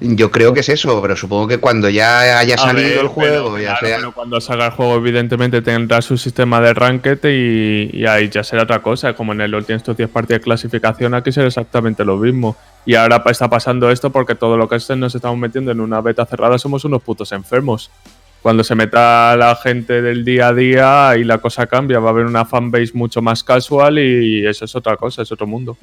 Yo creo que es eso, pero supongo que cuando ya haya salido el juego, ya sea... cuando salga el juego, evidentemente tendrá su sistema de ranked y, ahí ya será otra cosa. Como en el último estos 10 partidas de clasificación, aquí será exactamente lo mismo. Y ahora está pasando esto porque todo lo que nos estamos metiendo en una beta cerrada somos unos putos enfermos. Cuando se meta la gente del día a día y la cosa cambia, va a haber una fanbase mucho más casual y eso es otra cosa, es otro mundo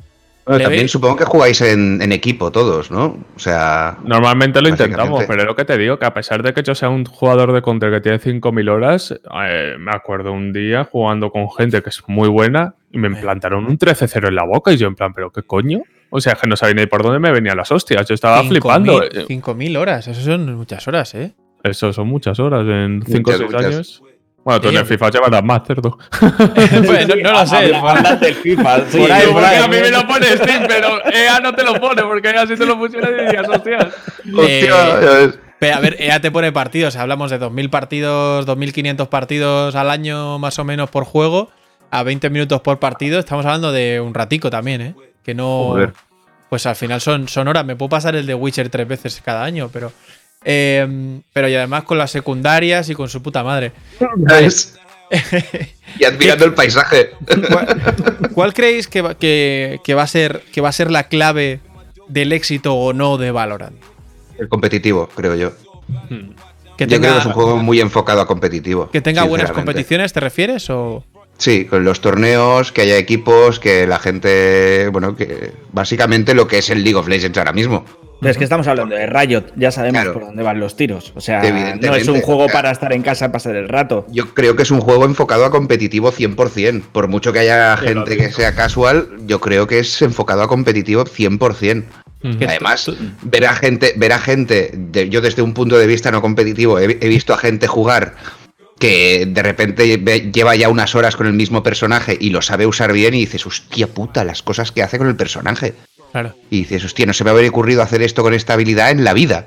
también supongo que jugáis en, equipo todos, ¿no? O sea. Normalmente lo intentamos, pero es lo que te digo, que a pesar de que yo sea un jugador de counter que tiene 5.000 horas, eh, me acuerdo un día jugando con gente que es muy buena y me implantaron un 13-0 en la boca y yo en plan, ¿pero qué coño? O sea, que no sabía ni por dónde me venían las hostias. Yo estaba flipando. 5.000 horas, eso son muchas horas, ¿eh? Eso son muchas horas en 5 o 6 años. Bueno, tú en el FIFA llevarás más, cerdo. bueno, [laughs] no, lo [laughs] sé. Hablas del FIFA. Sí, por ahí, por ahí. A mí me lo pones, sí, pero EA no te lo pone, porque EA si te lo pusiera dirías, hostias. Hostia, eh, a ver, EA te pone partidos. Hablamos de 2.000 partidos, 2.500 partidos al año más o menos por juego, a 20 minutos por partido. Estamos hablando de un ratico también, ¿eh? Que no. Pues al final son, son horas. Me puedo pasar el de Witcher tres veces cada año, pero. Em, pero y además con las secundarias y con su puta madre. [laughs] y admirando el paisaje. ¿Cuál, creéis que va, que, va a ser, que va a ser la clave del éxito o no de Valorant? El competitivo, creo yo. Que yo creo que es un juego muy enfocado a competitivo. Que tenga buenas competiciones, ¿te refieres? O... Sí, con los torneos, que haya equipos, que la gente. Bueno, que básicamente lo que es el League of Legends ahora mismo. es que estamos hablando de Riot, ya sabemos por dónde van los tiros. O sea, no es un juego para estar en casa, pasar el rato. Yo creo que es un juego enfocado a competitivo 100%. Por mucho que haya gente que sea casual, yo creo que es enfocado a competitivo 100%. Además, ver a gente, ver a gente, yo desde un punto de vista no competitivo, he visto a gente jugar que de repente lleva ya unas horas con el mismo personaje y lo sabe usar bien y dices, hostia puta, las cosas que hace con el personaje. Claro. Y dices, hostia, no se me habría ocurrido hacer esto con esta habilidad en la vida.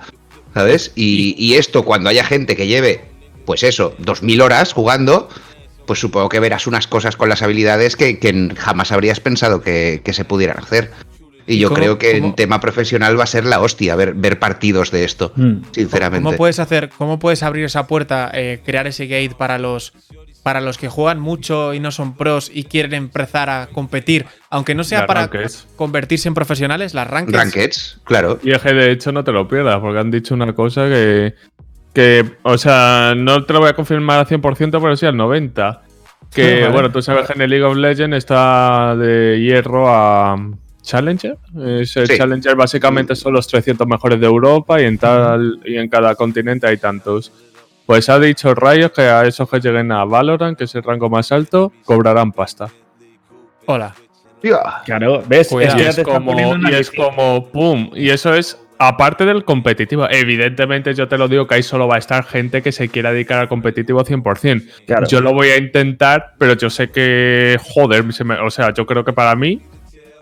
¿Sabes? Y, esto, cuando haya gente que lleve, pues eso, dos mil horas jugando, pues supongo que verás unas cosas con las habilidades que, jamás habrías pensado que, se pudieran hacer. Y, yo creo que en tema profesional va a ser la hostia ver, ver partidos de esto, mm. sinceramente. ¿Cómo puedes hacer, cómo puedes abrir esa puerta, eh, crear ese gate para los para los que juegan mucho y no son pros y quieren empezar a competir, aunque no sea para convertirse en profesionales, las rankeds. Rankeds, claro. Y es que de hecho no te lo pierdas, porque han dicho una cosa que, que o sea, no te lo voy a confirmar al 100%, pero sí al 90%. Que, [laughs] bueno, tú sabes que en el League of Legends está de hierro a Challenger. Ese Challenger básicamente son los 300 mejores de Europa y en, tal, y en cada continente hay tantos. Pues ha dicho Rayos que a esos que lleguen a Valorant, que es el rango más alto, cobrarán pasta. Hola. Claro, ¿ves? y, es como, y es como, pum. Y eso es aparte del competitivo, evidentemente yo te lo digo que ahí solo va a estar gente que se quiera dedicar al competitivo 100%. Yo lo voy a intentar, pero yo sé que, joder, o sea, yo creo que para mí,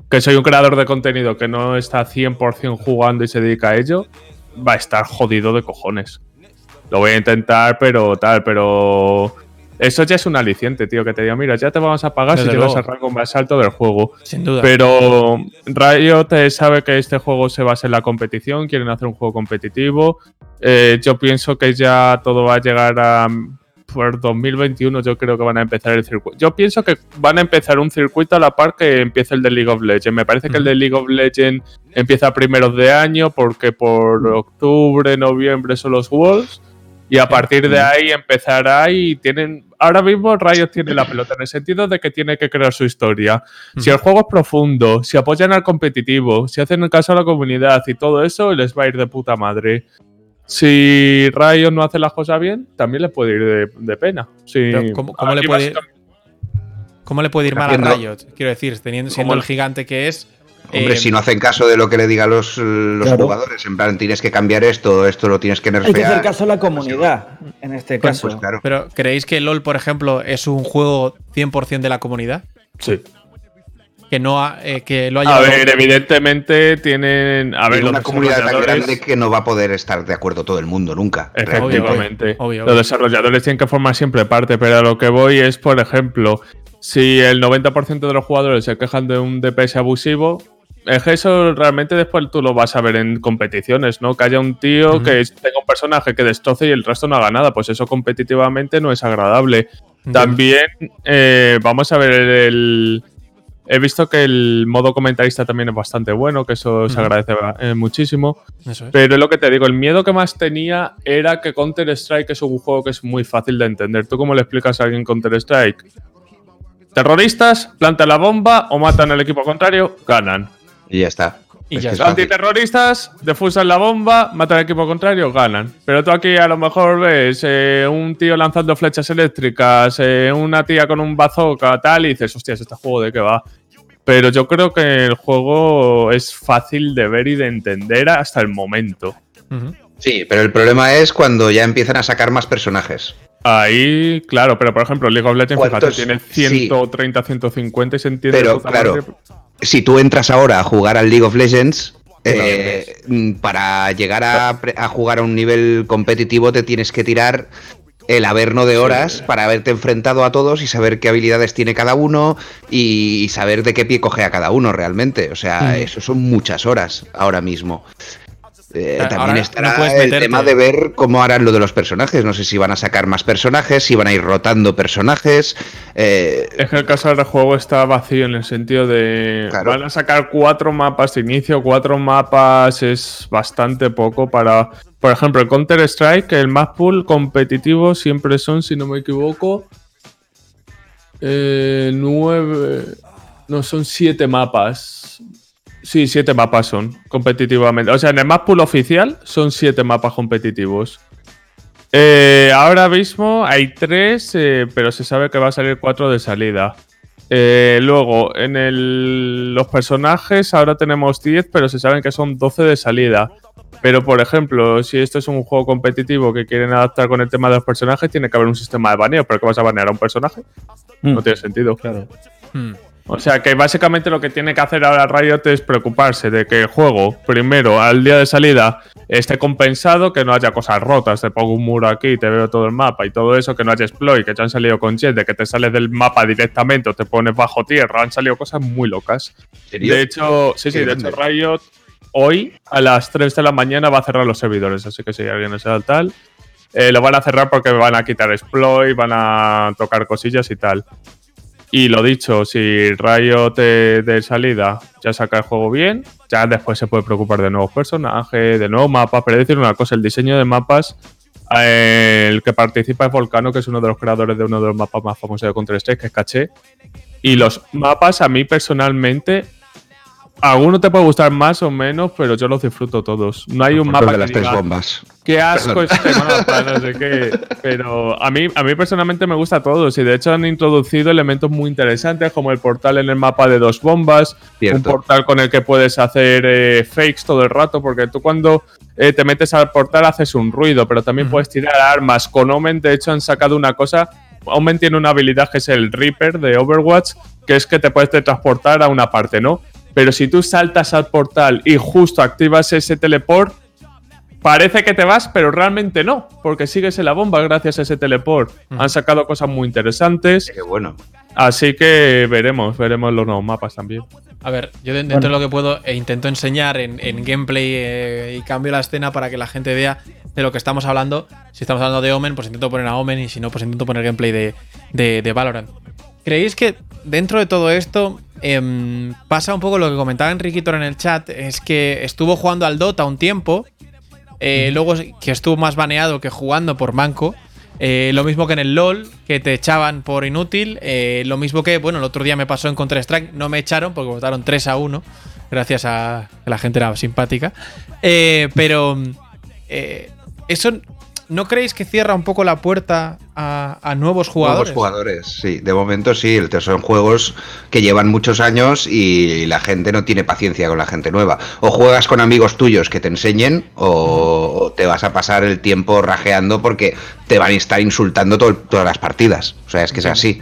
que soy un creador de contenido que no está 100% jugando y se dedica a ello, va a estar jodido de cojones. Lo voy a intentar, pero tal, pero eso ya es un aliciente, tío, que te diga, mira, ya te vamos a pagar si llegas al rango más alto del juego. Sin duda. Pero Riot sabe que este juego se basa en la competición, quieren hacer un juego competitivo. Eh, yo pienso que ya todo va a llegar a. Por 2021 yo creo que van a empezar el circuito. Yo pienso que van a empezar un circuito a la par que empiece el de League of Legends. Me parece que el de League of Legends empieza a primeros de año porque por octubre, noviembre son los Worlds. Y a partir de ahí empezará y tienen. Ahora mismo Riot tiene la pelota en el sentido de que tiene que crear su historia. Si el juego es profundo, si apoyan al competitivo, si hacen caso a la comunidad y todo eso, les va a ir de puta madre. Si Riot no hace las cosas bien, también les puede ir de, pena. ¿cómo, le puede ir, ¿cómo, le puede ir, mal a Riot? Quiero decir, teniendo, siendo el gigante que es Hombre, eh, si no hacen caso de lo que le digan los, jugadores, en plan, tienes que cambiar esto, esto lo tienes que nerfear. Hay que hacer caso a la comunidad, en este pues, caso. Pues, Pero, ¿creéis que LOL, por ejemplo, es un juego 100% de la comunidad? Sí. Que no eh, que lo haya. A ver, evidentemente tienen. A ver, una comunidad tan grande que no va a poder estar de acuerdo todo el mundo nunca. Efectivamente. Los desarrolladores tienen que formar siempre parte, pero a lo que voy es, por ejemplo, si el 90% de los jugadores se quejan de un DPS abusivo, es que eso realmente después tú lo vas a ver en competiciones, ¿no? Que haya un tío que tenga un personaje que destroce y el resto no haga nada. Pues eso competitivamente no es agradable. También eh, vamos a ver el, He visto que el modo comentarista también es bastante bueno, que eso se agradece eh, muchísimo. Pero es lo que te digo, el miedo que más tenía era que Counter-Strike es un juego que es muy fácil de entender. ¿Tú cómo le explicas a alguien Counter-Strike? Terroristas, plantan la bomba o matan al equipo contrario, ganan. Y ya está. Y ya Antiterroristas, defusan la bomba, matan al equipo contrario, ganan. Pero tú aquí a lo mejor ves eh, un tío lanzando flechas eléctricas, eh, una tía con un bazooka, tal, y dices, hostias, este juego de qué va. Pero yo creo que el juego es fácil de ver y de entender hasta el momento. Sí, pero el problema es cuando ya empiezan a sacar más personajes. Ahí, claro, pero por ejemplo, League of Legends, fíjate, tiene 130, 150 y se entiende. Pero claro, si tú entras ahora a jugar al League of Legends, eh, para llegar a, jugar a un nivel competitivo te tienes que tirar el averno de horas para haberte enfrentado a todos y saber qué habilidades tiene cada uno y saber de qué pie coge a cada uno realmente. O sea, mm. eso son muchas horas ahora mismo. Eh, también estará el tema de ver cómo harán lo de los personajes. No sé si van a sacar más personajes, si van a ir rotando personajes. Eh, es que el caso del juego está vacío en el sentido de. Van a sacar cuatro mapas de inicio, cuatro mapas es bastante poco para. Por ejemplo, el Counter-Strike, el map pool competitivo siempre son, si no me equivoco, eh, nueve. No, son siete mapas. Sí, siete mapas son competitivamente. O sea, en el map pool oficial son siete mapas competitivos. Eh, ahora mismo hay tres, eh, pero se sabe que va a salir cuatro de salida. Eh, luego, en los personajes ahora tenemos 10, pero se saben que son 12 de salida. Pero, por ejemplo, si esto es un juego competitivo que quieren adaptar con el tema de los personajes, tiene que haber un sistema de baneo. ¿Pero que vas a banear a un personaje? No mm. tiene sentido. Claro. Hmm. O sea que básicamente lo que tiene que hacer ahora Riot es preocuparse de que el juego, primero, al día de salida, esté compensado, que no haya cosas rotas, te pongo un muro aquí, te veo todo el mapa y todo eso, que no haya exploit, que ya han salido con jet, de que te sales del mapa directamente o te pones bajo tierra, han salido cosas muy locas. De hecho, sí, sí, de hecho Riot hoy a las 3 de la mañana va a cerrar los servidores, así que si alguien es tal, eh, lo van a cerrar porque van a quitar exploit, van a tocar cosillas y tal. Y lo dicho, si Riot de, salida ya saca el juego bien, ya después se puede preocupar de nuevos personajes, de nuevos mapas. Pero decir una cosa, el diseño de mapas, eh, el que participa es Volcano, que es uno de los creadores de uno de los mapas más famosos de Counter-Strike, que es Caché. Y los mapas a mí personalmente alguno te puede gustar más o menos, pero yo los disfruto todos. No hay un mapa de las tres bombas. Qué asco [laughs] este mapa, no sé qué. Pero a mí, a mí personalmente me gusta todo. Y de hecho han introducido elementos muy interesantes, como el portal en el mapa de dos bombas, un portal con el que puedes hacer eh, fakes todo el rato, porque tú cuando eh, te metes al portal haces un ruido, pero también puedes tirar armas. Con Omen, de hecho, han sacado una cosa. Omen tiene una habilidad que es el Reaper de Overwatch, que es que te puedes transportar a una parte, ¿no? Pero si tú saltas al portal y justo activas ese teleport, parece que te vas, pero realmente no, porque sigues en la bomba gracias a ese teleport. Han sacado cosas muy interesantes. Qué bueno. Así que veremos, veremos los nuevos mapas también. A ver, yo dentro de lo que puedo e intento enseñar en, gameplay eh, y cambio la escena para que la gente vea de lo que estamos hablando. Si estamos hablando de Omen, pues intento poner a Omen y si no, pues intento poner gameplay de, de, de Valorant. ¿Creéis que dentro de todo esto Em, pasa un poco lo que comentaba Enriquito en el chat, es que estuvo jugando al Dota un tiempo, eh, luego que estuvo más baneado que jugando por manco. Eh, lo mismo que en el LOL, que te echaban por inútil. Eh, lo mismo que, bueno, el otro día me pasó en Counter-Strike, no me echaron porque votaron 3 a 1, gracias a que la gente era simpática. pero eso ¿No creéis que cierra un poco la puerta a, nuevos jugadores? Nuevos jugadores, sí. De momento sí. Son juegos que llevan muchos años y la gente no tiene paciencia con la gente nueva. O juegas con amigos tuyos que te enseñen o te vas a pasar el tiempo rajeando porque te van a estar insultando todas las partidas. O sea, es que es así.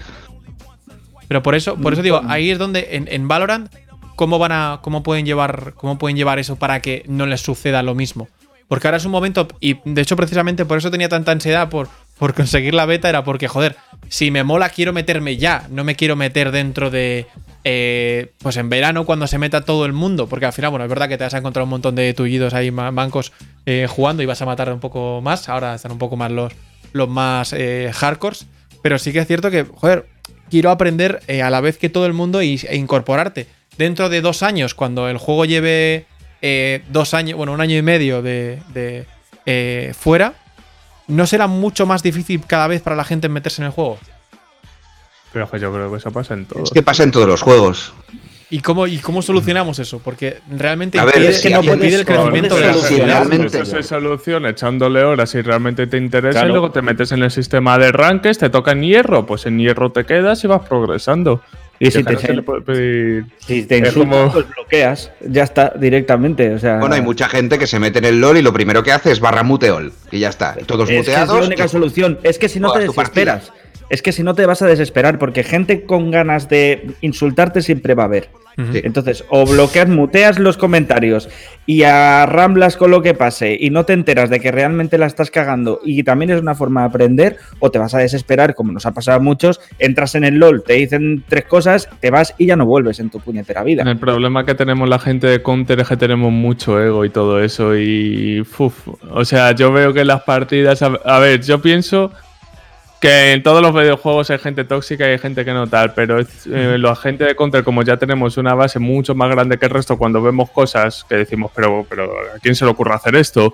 Pero por eso, por eso digo, ahí es donde en, en Valorant, ¿cómo van a. cómo pueden llevar. cómo pueden llevar eso para que no les suceda lo mismo? Porque ahora es un momento, y de hecho precisamente por eso tenía tanta ansiedad por, por conseguir la beta, era porque, joder, si me mola quiero meterme ya, no me quiero meter dentro de... Eh, pues en verano cuando se meta todo el mundo, porque al final, bueno, es verdad que te vas a encontrar un montón de tullidos ahí, bancos eh, jugando y vas a matar un poco más, ahora están un poco más los, los más eh, hardcores, pero sí que es cierto que, joder, quiero aprender a la vez que todo el mundo e incorporarte. Dentro de dos años, cuando el juego lleve eh, dos años, bueno, un año y medio de, eh, fuera, ¿no será mucho más difícil cada vez para la gente meterse en el juego? Pero yo creo que eso pasa en todos. Es que pasa en todos los juegos. ¿Y cómo, ¿Y cómo solucionamos eso? Porque realmente es que no impide el crecimiento de la Eso se soluciona echándole horas si realmente te interesa y luego te metes en el sistema de rankings, te toca en hierro, pues en hierro te quedas y vas progresando. Y si te, si te insultas, pues bloqueas, ya está, directamente. O sea, bueno, hay mucha gente que se mete en el LOL y lo primero que hace es barra muteol. Y ya está, todos es muteados. es la única solución. Es que si no te desesperas, es que si no te vas a desesperar, porque gente con ganas de insultarte siempre va a haber. Entonces, o bloqueas, muteas los comentarios y arramblas con lo que pase y no te enteras de que realmente la estás cagando y también es una forma de aprender, o te vas a desesperar, como nos ha pasado a muchos, entras en el LOL, te dicen tres cosas, te vas y ya no vuelves en tu puñetera vida. El problema que tenemos la gente de Counter es que tenemos mucho ego y todo eso y... o sea, yo veo que las partidas... a ver, yo pienso que en todos los videojuegos hay gente tóxica y hay gente que no tal, pero eh, los agentes de Counter, como ya tenemos una base mucho más grande que el resto, cuando vemos cosas que decimos, pero, pero ¿a quién se le ocurre hacer esto?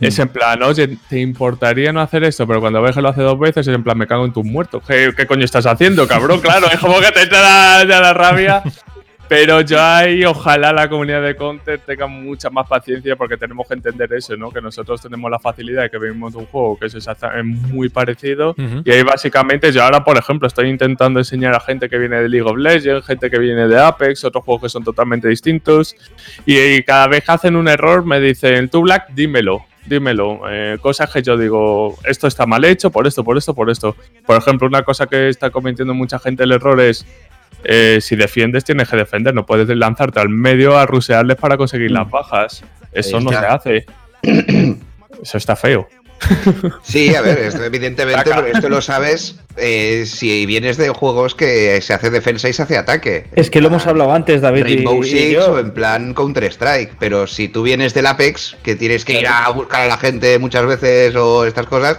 Es en plan, oye, ¿te importaría no hacer esto? Pero cuando ves que lo hace dos veces, es en plan, me cago en tus muertos. ¿Qué, coño estás haciendo, cabrón? Claro, es como que te echa la rabia. [laughs] Pero yo ahí, ojalá la comunidad de Counter tenga mucha más paciencia porque tenemos que entender eso, ¿no? Que nosotros tenemos la facilidad de que vemos un juego que es exactamente muy parecido. Y ahí básicamente yo ahora, por ejemplo, estoy intentando enseñar a gente que viene de League of Legends, gente que viene de Apex, otros juegos que son totalmente distintos. Y, cada vez que hacen un error me dicen, tú Black, dímelo dímelo. Eh, cosas que yo digo, esto está mal hecho, por esto, por esto, por esto. Por ejemplo, una cosa que está cometiendo mucha gente el error es eh, si defiendes tienes que defender, no puedes lanzarte al medio a rusearles para conseguir las bajas. Eso no se hace. Eso está feo. Sí, a ver, esto evidentemente, pero esto lo sabes eh, si vienes de juegos que se hace defensa y se hace ataque. Es que lo hemos hablado antes, David. Rainbow Six o en plan Counter-Strike. Pero si tú vienes del Apex, que tienes que ir a buscar a la gente muchas veces o estas cosas,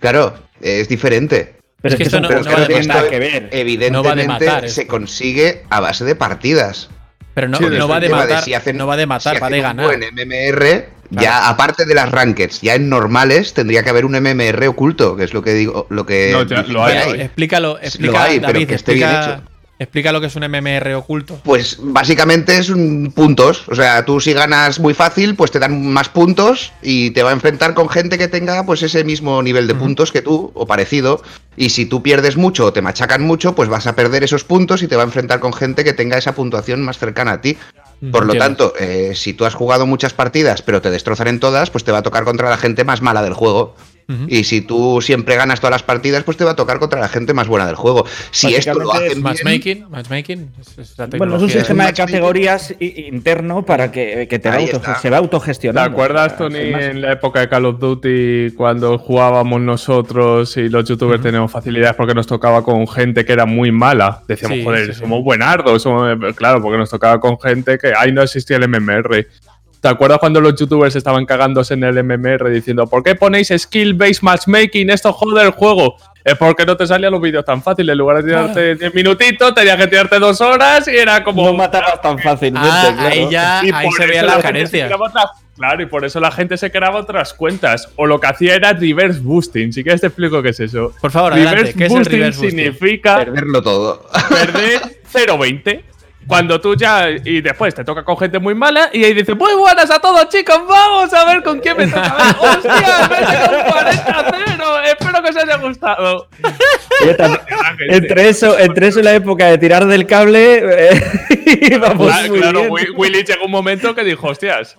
claro, es diferente. Pero es que esto no, va tiene nada que ver. Evidentemente se consigue a base de partidas. Pero no, va de matar, no va de matar, va de ganar. En MMR, ya aparte de las rankeds, ya en normales tendría que haber un MMR oculto, que es lo que digo, lo que no, lo hay, Explícalo, explica, lo hay, pero que esté bien hecho. Explica lo que es un MMR oculto. Pues básicamente es un puntos. O sea, tú si ganas muy fácil, pues te dan más puntos y te va a enfrentar con gente que tenga pues ese mismo nivel de puntos que tú o parecido. Y si tú pierdes mucho o te machacan mucho, pues vas a perder esos puntos y te va a enfrentar con gente que tenga esa puntuación más cercana a ti. Por lo tanto, eh, si tú has jugado muchas partidas pero te destrozan en todas, pues te va a tocar contra la gente más mala del juego. Y si tú siempre ganas todas las partidas, pues te va a tocar contra la gente más buena del juego. Si esto lo hacen matchmaking, matchmaking bueno, es un sistema de categorías interno para que, te se va autogestionando. ¿Te acuerdas, Tony, en la época de Call of Duty, cuando jugábamos nosotros y los youtubers teníamos facilidades porque nos tocaba con gente que era muy mala? Decíamos, joder, somos buenardos. Claro, porque nos tocaba con gente que ahí no existía el MMR. ¿Te acuerdas cuando los youtubers estaban cagándose en el MMR diciendo ¿Por qué ponéis skill-based matchmaking? Esto jode el juego. Es porque no te salían los vídeos tan fáciles. En lugar de tirarte 10 minutitos, tenías que tirarte dos horas y era como. No matabas tan fácilmente. Ah, ahí ya ahí se veía la carencia. Claro, y por eso la gente se creaba otras cuentas. O lo que hacía era reverse boosting. Si quieres te explico qué es eso. Por favor, reverse adelante. ¿Qué es el reverse boosting? significa perderlo todo. Perder [laughs] 0.20. Cuando tú ya. Y después te toca con gente muy mala y ahí dices: Muy buenas a todos, chicos, vamos a ver con quién me toca. [laughs] ¡Hostia! Me he con 40 0. Espero que os haya gustado. [laughs] entre, eso, entre eso y la época de tirar del cable, eh, [laughs] vamos claro, claro Willy llegó un momento que dijo: Hostias.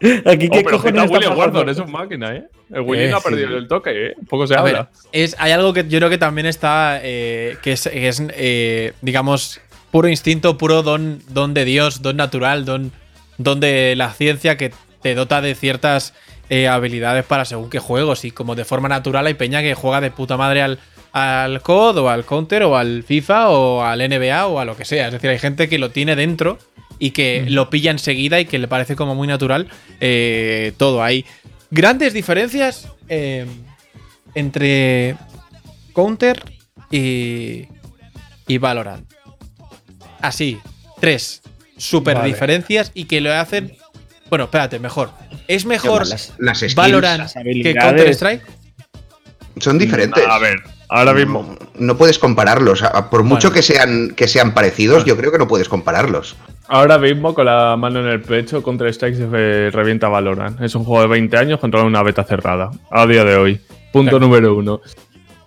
Aquí qué oh, pero cojones William Gordon es un máquina, ¿eh? El Willy eh, no ha perdido el toque, ¿eh? Poco se habla. es, hay algo que yo creo que también está. Eh, que es, es eh, digamos, puro instinto, puro don, don de Dios, don natural, don, don de la ciencia que te dota de ciertas eh, habilidades para según qué juegos. Y como de forma natural hay peña que juega de puta madre al, al COD o al Counter o al FIFA o al NBA o a lo que sea. Es decir, hay gente que lo tiene dentro y que mm. lo pilla enseguida y que le parece como muy natural eh, todo. Hay grandes diferencias eh, entre Counter y, y Valorant así, tres super diferencias y que lo hacen. Bueno, espérate, mejor. ¿Es mejor las, las Valorant que Counter-Strike? Son diferentes. a ver, ahora mismo. No, puedes compararlos. Por mucho que, sean, que sean parecidos, yo creo que no puedes compararlos. Ahora mismo, con la mano en el pecho, Counter-Strike se revienta Valorant. Es un juego de 20 años contra una beta cerrada. A día de hoy. Punto número uno.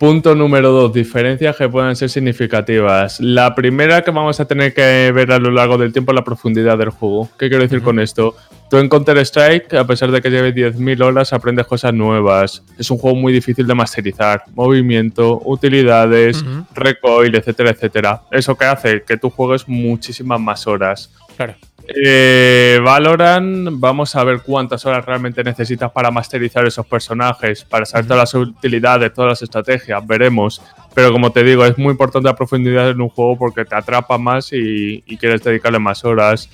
Punto número dos, diferencias que puedan ser significativas. La primera que vamos a tener que ver a lo largo del tiempo es la profundidad del juego. ¿Qué quiero decir con esto? Tú en Counter-Strike, a pesar de que lleves 10.000 horas, aprendes cosas nuevas. Es un juego muy difícil de masterizar. Movimiento, utilidades, recoil, etcétera, etcétera. Eso que hace que tú juegues muchísimas más horas. Claro. Eh, Valorant, vamos a ver cuántas horas realmente necesitas para masterizar esos personajes, para saber todas las utilidades, todas las estrategias, veremos. Pero como te digo, es muy importante la profundidad en un juego porque te atrapa más y, quieres dedicarle más horas.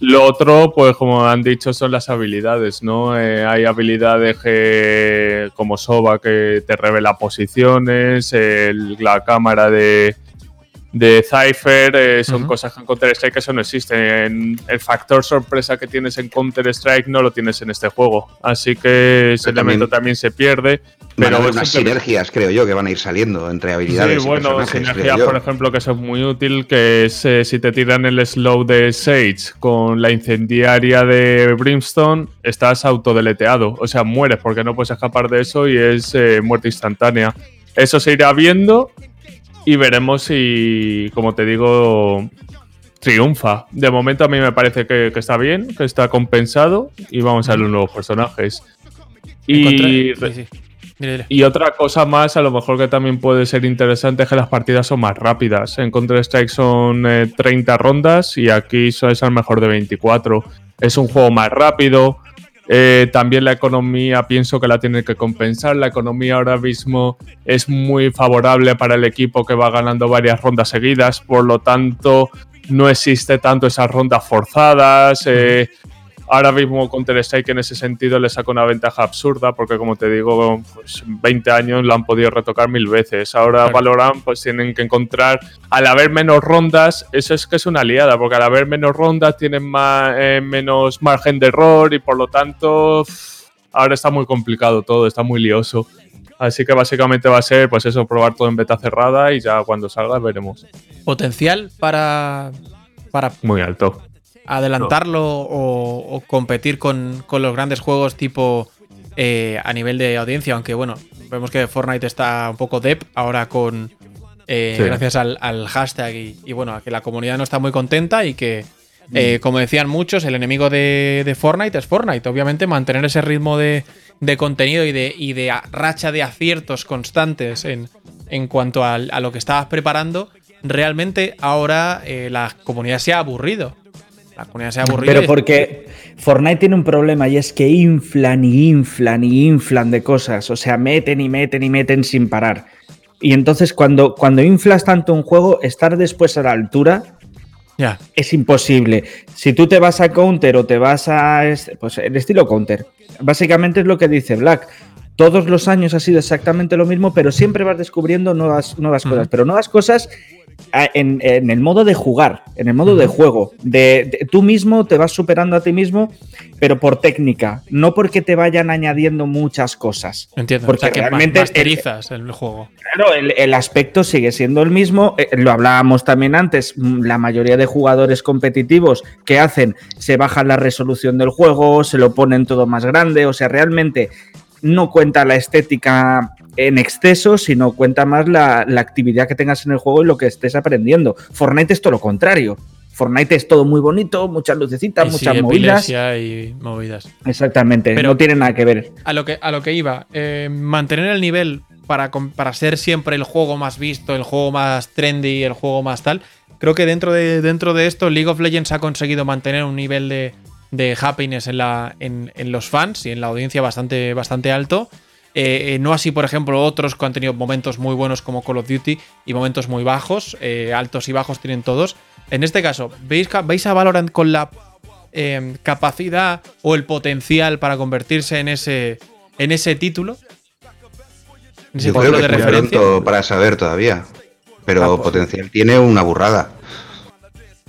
Lo otro, pues como han dicho, son las habilidades, ¿no? Eh, hay habilidades como Soba que te revela posiciones, la cámara de, de Cypher eh, son cosas que en Counter-Strike que eso no existen. El factor sorpresa que tienes en Counter-Strike no lo tienes en este juego. Así que ese elemento también se pierde. Pero van unas sinergias, creo yo, que van a ir saliendo entre habilidades. Sí, bueno, sinergias, por ejemplo, que son muy útil, que es eh, si te tiran el slow de Sage con la incendiaria de Brimstone, estás autodeleteado. O sea, mueres porque no puedes escapar de eso y es eh, muerte instantánea. Eso se irá viendo y veremos si, como te digo, triunfa. De momento a mí me parece que, está bien, que está compensado y vamos a ver los nuevos personajes. Y, y otra cosa más, a lo mejor que también puede ser interesante, es que las partidas son más rápidas. En Counter-Strike son 30 eh, rondas y aquí es al mejor de 24. Es un juego más rápido, eh, también la economía pienso que la tiene que compensar. La economía ahora mismo es muy favorable para el equipo que va ganando varias rondas seguidas, por lo tanto no existe tanto esas rondas forzadas. Eh, Ahora mismo Counter-Strike en ese sentido le saca una ventaja absurda porque como te digo, pues 20 años lo han podido retocar mil veces. Ahora Valorant pues tienen que encontrar, al haber menos rondas, eso es que es una aliada, porque al haber menos rondas tienen más, eh, menos margen de error y por lo tanto ahora está muy complicado todo, está muy lioso. Así que básicamente va a ser pues eso, probar todo en beta cerrada y ya cuando salga veremos. potencial para, para muy alto. Adelantarlo o, competir con, los grandes juegos tipo eh, a nivel de audiencia, aunque bueno, vemos que Fortnite está un poco dep ahora con eh, gracias al, hashtag y, bueno, a que la comunidad no está muy contenta y que, eh, mm. como decían muchos, el enemigo de, Fortnite es Fortnite. Obviamente, mantener ese ritmo de, contenido y de, y de racha de aciertos constantes en, en cuanto a, lo que estabas preparando, realmente ahora la comunidad se ha aburrido. La comunidad se ha aburrido. Pero porque Fortnite tiene un problema y es que inflan y inflan y inflan de cosas. O sea, meten y meten y meten sin parar. Y entonces cuando, cuando inflas tanto un juego, estar después a la altura ya es imposible. Si tú te vas a Counter o te vas a... Este, pues el estilo Counter. Básicamente es lo que dice Black todos los años ha sido exactamente lo mismo, pero siempre vas descubriendo nuevas, nuevas cosas. Pero nuevas cosas en, el modo de jugar, en el modo de juego. De, tú mismo te vas superando a ti mismo, pero por técnica, no porque te vayan añadiendo muchas cosas. Entiendo, porque que realmente masterizas el, juego. Claro, el, aspecto sigue siendo el mismo. Eh, lo hablábamos también antes. Mm, la mayoría de jugadores competitivos que hacen se bajan la resolución del juego, se lo ponen todo más grande. O sea, realmente no cuenta la estética en exceso, sino cuenta más la, actividad que tengas en el juego y lo que estés aprendiendo. Fortnite es todo lo contrario. Fortnite es todo muy bonito, muchas lucecitas, muchas movidas. y movidas. Exactamente, Pero no tiene nada que ver. A lo que, a lo que iba, eh, mantener el nivel para, para ser siempre el juego más visto, el juego más trendy, el juego más tal. Creo que dentro de, dentro de esto, League of Legends ha conseguido mantener un nivel de, de happiness en, la, en, los fans y en la audiencia bastante, bastante alto. Eh, eh, no así, por ejemplo, otros que han tenido momentos muy buenos como Call of Duty y momentos muy bajos, eh, altos y bajos tienen todos. En este caso, ¿veis, ¿veis a Valorant con la capacidad o el potencial para convertirse en ese, en ese título? ¿En ese Yo creo que de referencia? para saber todavía, pero ah, pues potencial tiene una burrada.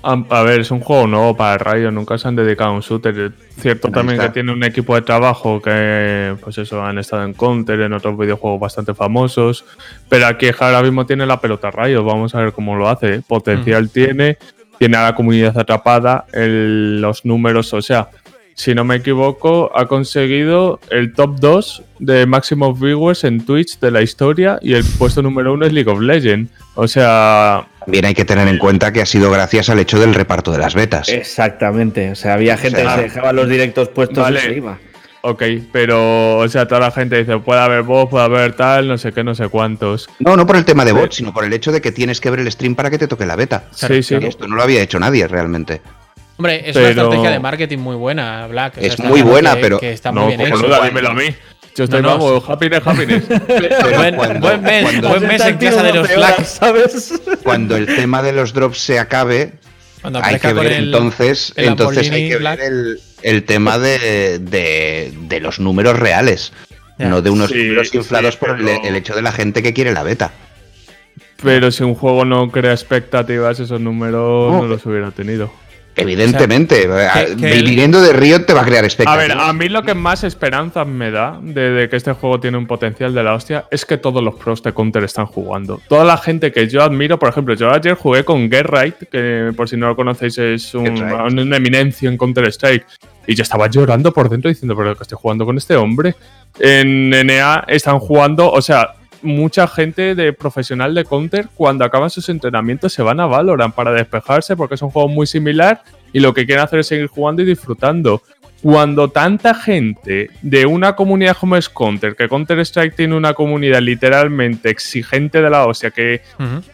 A, ver, es un juego nuevo para Rayo, nunca se han dedicado a un shooter. Cierto también que tiene un equipo de trabajo que, pues eso, han estado en Counter, en otros videojuegos bastante famosos. Pero aquí ahora mismo tiene la pelota Rayo, vamos a ver cómo lo hace. Potencial tiene, tiene a la comunidad atrapada, los números, o sea, si no me equivoco, ha conseguido el top 2 de máximo viewers en Twitch de la historia y el puesto número 1 es League of Legends. O sea... Bien, hay que tener en cuenta que ha sido gracias al hecho del reparto de las betas. Exactamente. O sea, había gente que se dejaba los directos puestos vale. y se iba. Ok, pero, o sea, toda la gente dice, puede haber bots, puede haber tal, no sé qué, no sé cuántos. No, no por el tema de bots, sino por el hecho de que tienes que ver el stream para que te toque la beta. Sí, sí. Esto no lo había hecho nadie realmente. Hombre, es una estrategia de marketing muy buena, Black. Es muy buena, pero. Que está muy bien hecho. dímelo a mí. Yo estoy no, no. happiness, happiness. [laughs] buen, mes, buen mes en casa de los Black, ¿sabes? Cuando el tema de los drops se acabe, hay que ver entonces, entonces hay que ver el, el tema de, de, de, los números reales, no de unos números inflados por el, el, hecho de la gente que quiere la beta. Pero si un juego no crea expectativas, esos números no los hubiera tenido. Evidentemente, viniendo de Riot te va a crear expectativas. A ver, a mí lo que más esperanza me da de, que este juego tiene un potencial de la hostia es que todos los pros de Counter están jugando. Toda la gente que yo admiro, por ejemplo, yo ayer jugué con Gerright, que por si no lo conocéis es un, una eminencia en Counter Strike, y yo estaba llorando por dentro diciendo, pero que estoy jugando con este hombre. En NA están jugando, o sea, mucha gente de profesional de Counter, cuando acaban sus entrenamientos, se van a Valorant para despejarse porque es un juego muy similar y lo que quieren hacer es seguir jugando y disfrutando. Cuando tanta gente de una comunidad como es Counter, que Counter Strike tiene una comunidad literalmente exigente de la hostia, que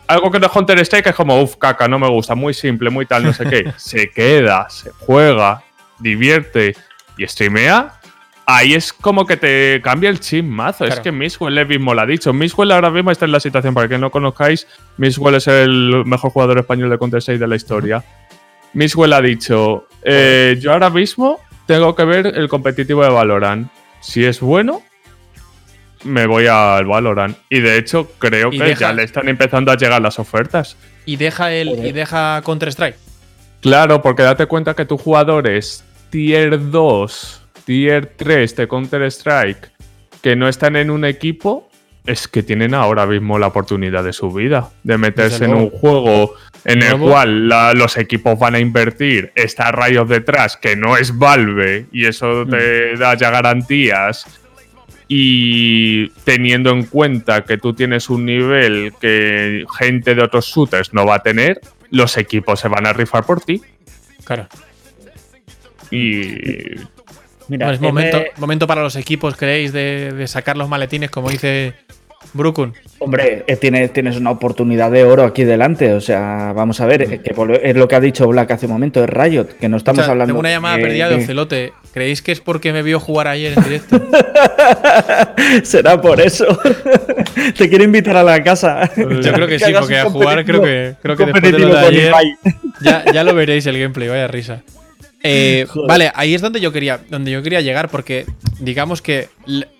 algo que no es Counter Strike es como, uff, caca, no me gusta, muy simple, muy tal, no sé qué, [laughs] se queda, se juega, divierte y streamea, ahí es como que te cambia el chip mazo. Es que Miswell mismo lo ha dicho. Miswell ahora mismo está en la situación, para que no conozcáis, Miswell es el mejor jugador español de Counter-Strike de la historia. Miswell ha dicho, eh, yo ahora mismo tengo que ver el competitivo de Valorant. Si es bueno, me voy al Valorant. Y de hecho, creo que ya le están empezando a llegar las ofertas. ¿Y deja, el, y deja Counter-Strike? Claro, porque date cuenta que tu jugador es tier 2 tier 3 de Counter-Strike que no están en un equipo, es que tienen ahora mismo la oportunidad de su vida, de meterse en un juego en el cual los equipos van a invertir, está Rayos detrás, que no es Valve, y eso te mm. da ya garantías. Y teniendo en cuenta que tú tienes un nivel que gente de otros shooters no va a tener, los equipos se van a rifar por ti. Claro. Y. Mira, es momento, momento para los equipos, ¿creéis, de, de sacar los maletines, como dice Brooklyn. Hombre, eh, tienes, tienes una oportunidad de oro aquí delante. O sea, vamos a ver, eh, que es lo que ha dicho Black hace un momento, es Riot, que no estamos hablando. Tengo una llamada perdida de Ocelote. ¿Creéis que es porque me vio jugar ayer en directo? [laughs] Será por eso. [laughs] Te quiero invitar a la casa. Yo creo que sí, porque a jugar creo que, creo que después de lo de ayer, ya, ya lo [laughs] veréis el gameplay, vaya risa. Eh, [laughs] vale, ahí es donde yo quería, donde yo quería llegar, porque digamos que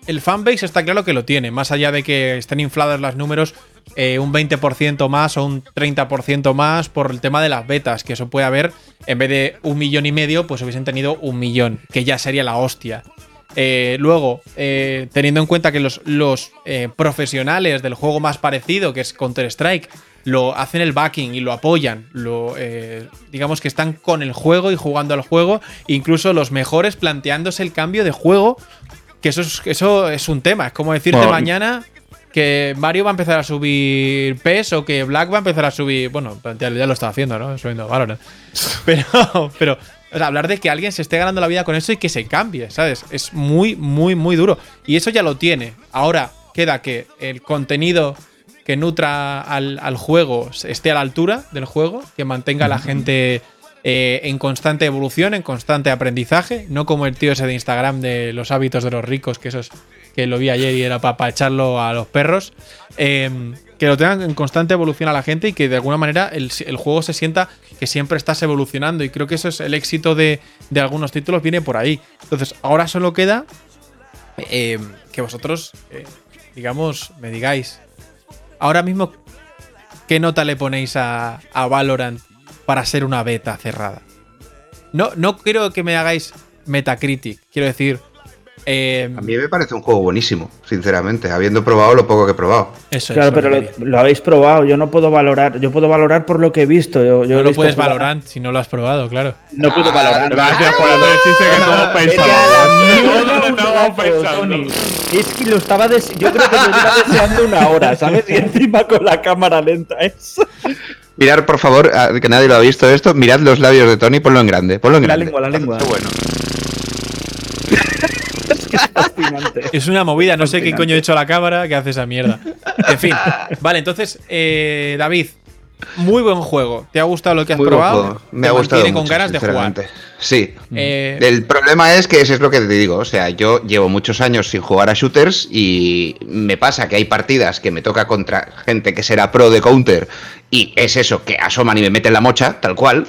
el fanbase está claro que lo tiene, más allá de que estén inflados los números eh, un 20% más o un 30% más por el tema de las betas, que eso puede haber, en vez de un millón y medio, pues hubiesen tenido un millón, que ya sería la hostia. Eh, luego, teniendo en cuenta que los, los profesionales del juego más parecido, que es Counter-Strike, lo hacen el backing y lo apoyan, lo, eh, digamos que están con el juego y jugando al juego, incluso los mejores planteándose el cambio de juego, que eso es, eso es un tema, es como decirte mañana que Mario va a empezar a subir PES o que Black va a empezar a subir, bueno, ya, lo está haciendo, ¿no? Subiendo Valorant. [laughs] Pero, pero hablar de que alguien se esté ganando la vida con eso y que se cambie, ¿sabes? Es muy, muy, muy duro. Y eso ya lo tiene. Ahora queda que el contenido que nutra al, juego esté a la altura del juego, que mantenga a la gente eh, en constante evolución, en constante aprendizaje, no como el tío ese de Instagram de los hábitos de los ricos, que eso es que lo vi ayer y era para echarlo a los perros. Em, que lo tengan en constante evolución a la gente y que de alguna manera el, juego se sienta que siempre estás evolucionando. Y creo que eso es el éxito de, algunos títulos, viene por ahí. Entonces, ahora solo queda em, que vosotros, eh, digamos, me digáis, Ahora mismo, ¿qué nota le ponéis a, Valorant para ser una beta cerrada? No, no quiero que me hagáis Metacritic, quiero decir, eh, a mí me parece un juego buenísimo, sinceramente, habiendo probado lo poco que he probado. Eso Claro, pero lo, habéis probado, yo no puedo valorar, yo puedo valorar por lo que he visto. Yo, no lo puedes valorar si no lo has probado, claro. No puedo valorar. Gracias por haber que no Es que lo estaba yo creo que lo estaba deseando una hora, ¿sabes? Y encima con la cámara lenta eso. Mirad, por favor, que nadie lo ha visto esto, mirad los labios de Tony, ponlo en grande, ponlo en grande. La lengua, la lengua. bueno. Es una movida, no sé qué coño he hecho a la cámara que hace esa mierda. En fin, vale, entonces, eh, David, muy buen juego. ¿Te ha gustado lo que has probado? Me ha gustado. con ganas de jugar. Sí. Eh, el problema es que eso es lo que te digo. O sea, yo llevo muchos años sin jugar a shooters y me pasa que hay partidas que me toca contra gente que será pro de counter y es eso, que asoman y me meten la mocha, tal cual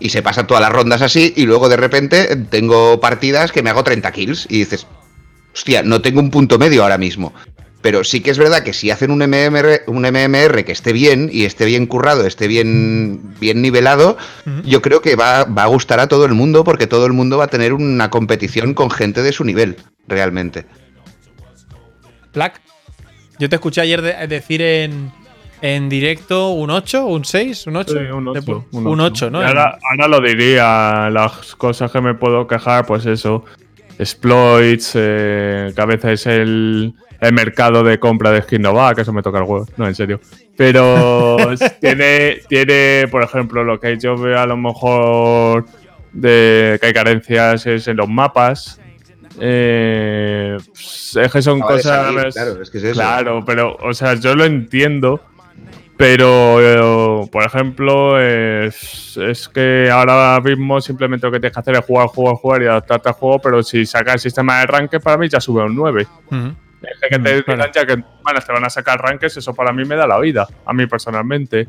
y se pasan todas las rondas así y luego de repente tengo partidas que me hago 30 kills y dices, hostia, no tengo un punto medio ahora mismo. Pero sí que es verdad que si hacen un MMR, un MMR que esté bien y esté bien currado, esté bien, bien nivelado, yo creo que va, va, a gustar a todo el mundo porque todo el mundo va a tener una competición con gente de su nivel, realmente. Black, yo te escuché ayer decir en, en directo un 8, un 6, un 8. un 8. Un 8, ¿no? Ahora, lo diría, las cosas que me puedo quejar, pues eso. Exploits, eh, que a veces el, el mercado de compra de skin no va, que eso me toca el huevo. No, en serio. Pero [laughs] tiene, tiene, por ejemplo, lo que yo veo a lo mejor de que hay carencias es en los mapas. Eh, es que son cosas. claro, es que es eso. Claro, pero, o sea, yo lo entiendo pero, eh, por ejemplo, es, que ahora mismo simplemente lo que tienes que hacer es jugar, jugar, jugar y adaptarte al juego, pero si sacas el sistema de ranques, para mí ya sube a un 9. Es que te digan ya que bueno, te van a sacar ranques, eso para mí me da la vida, a mí personalmente.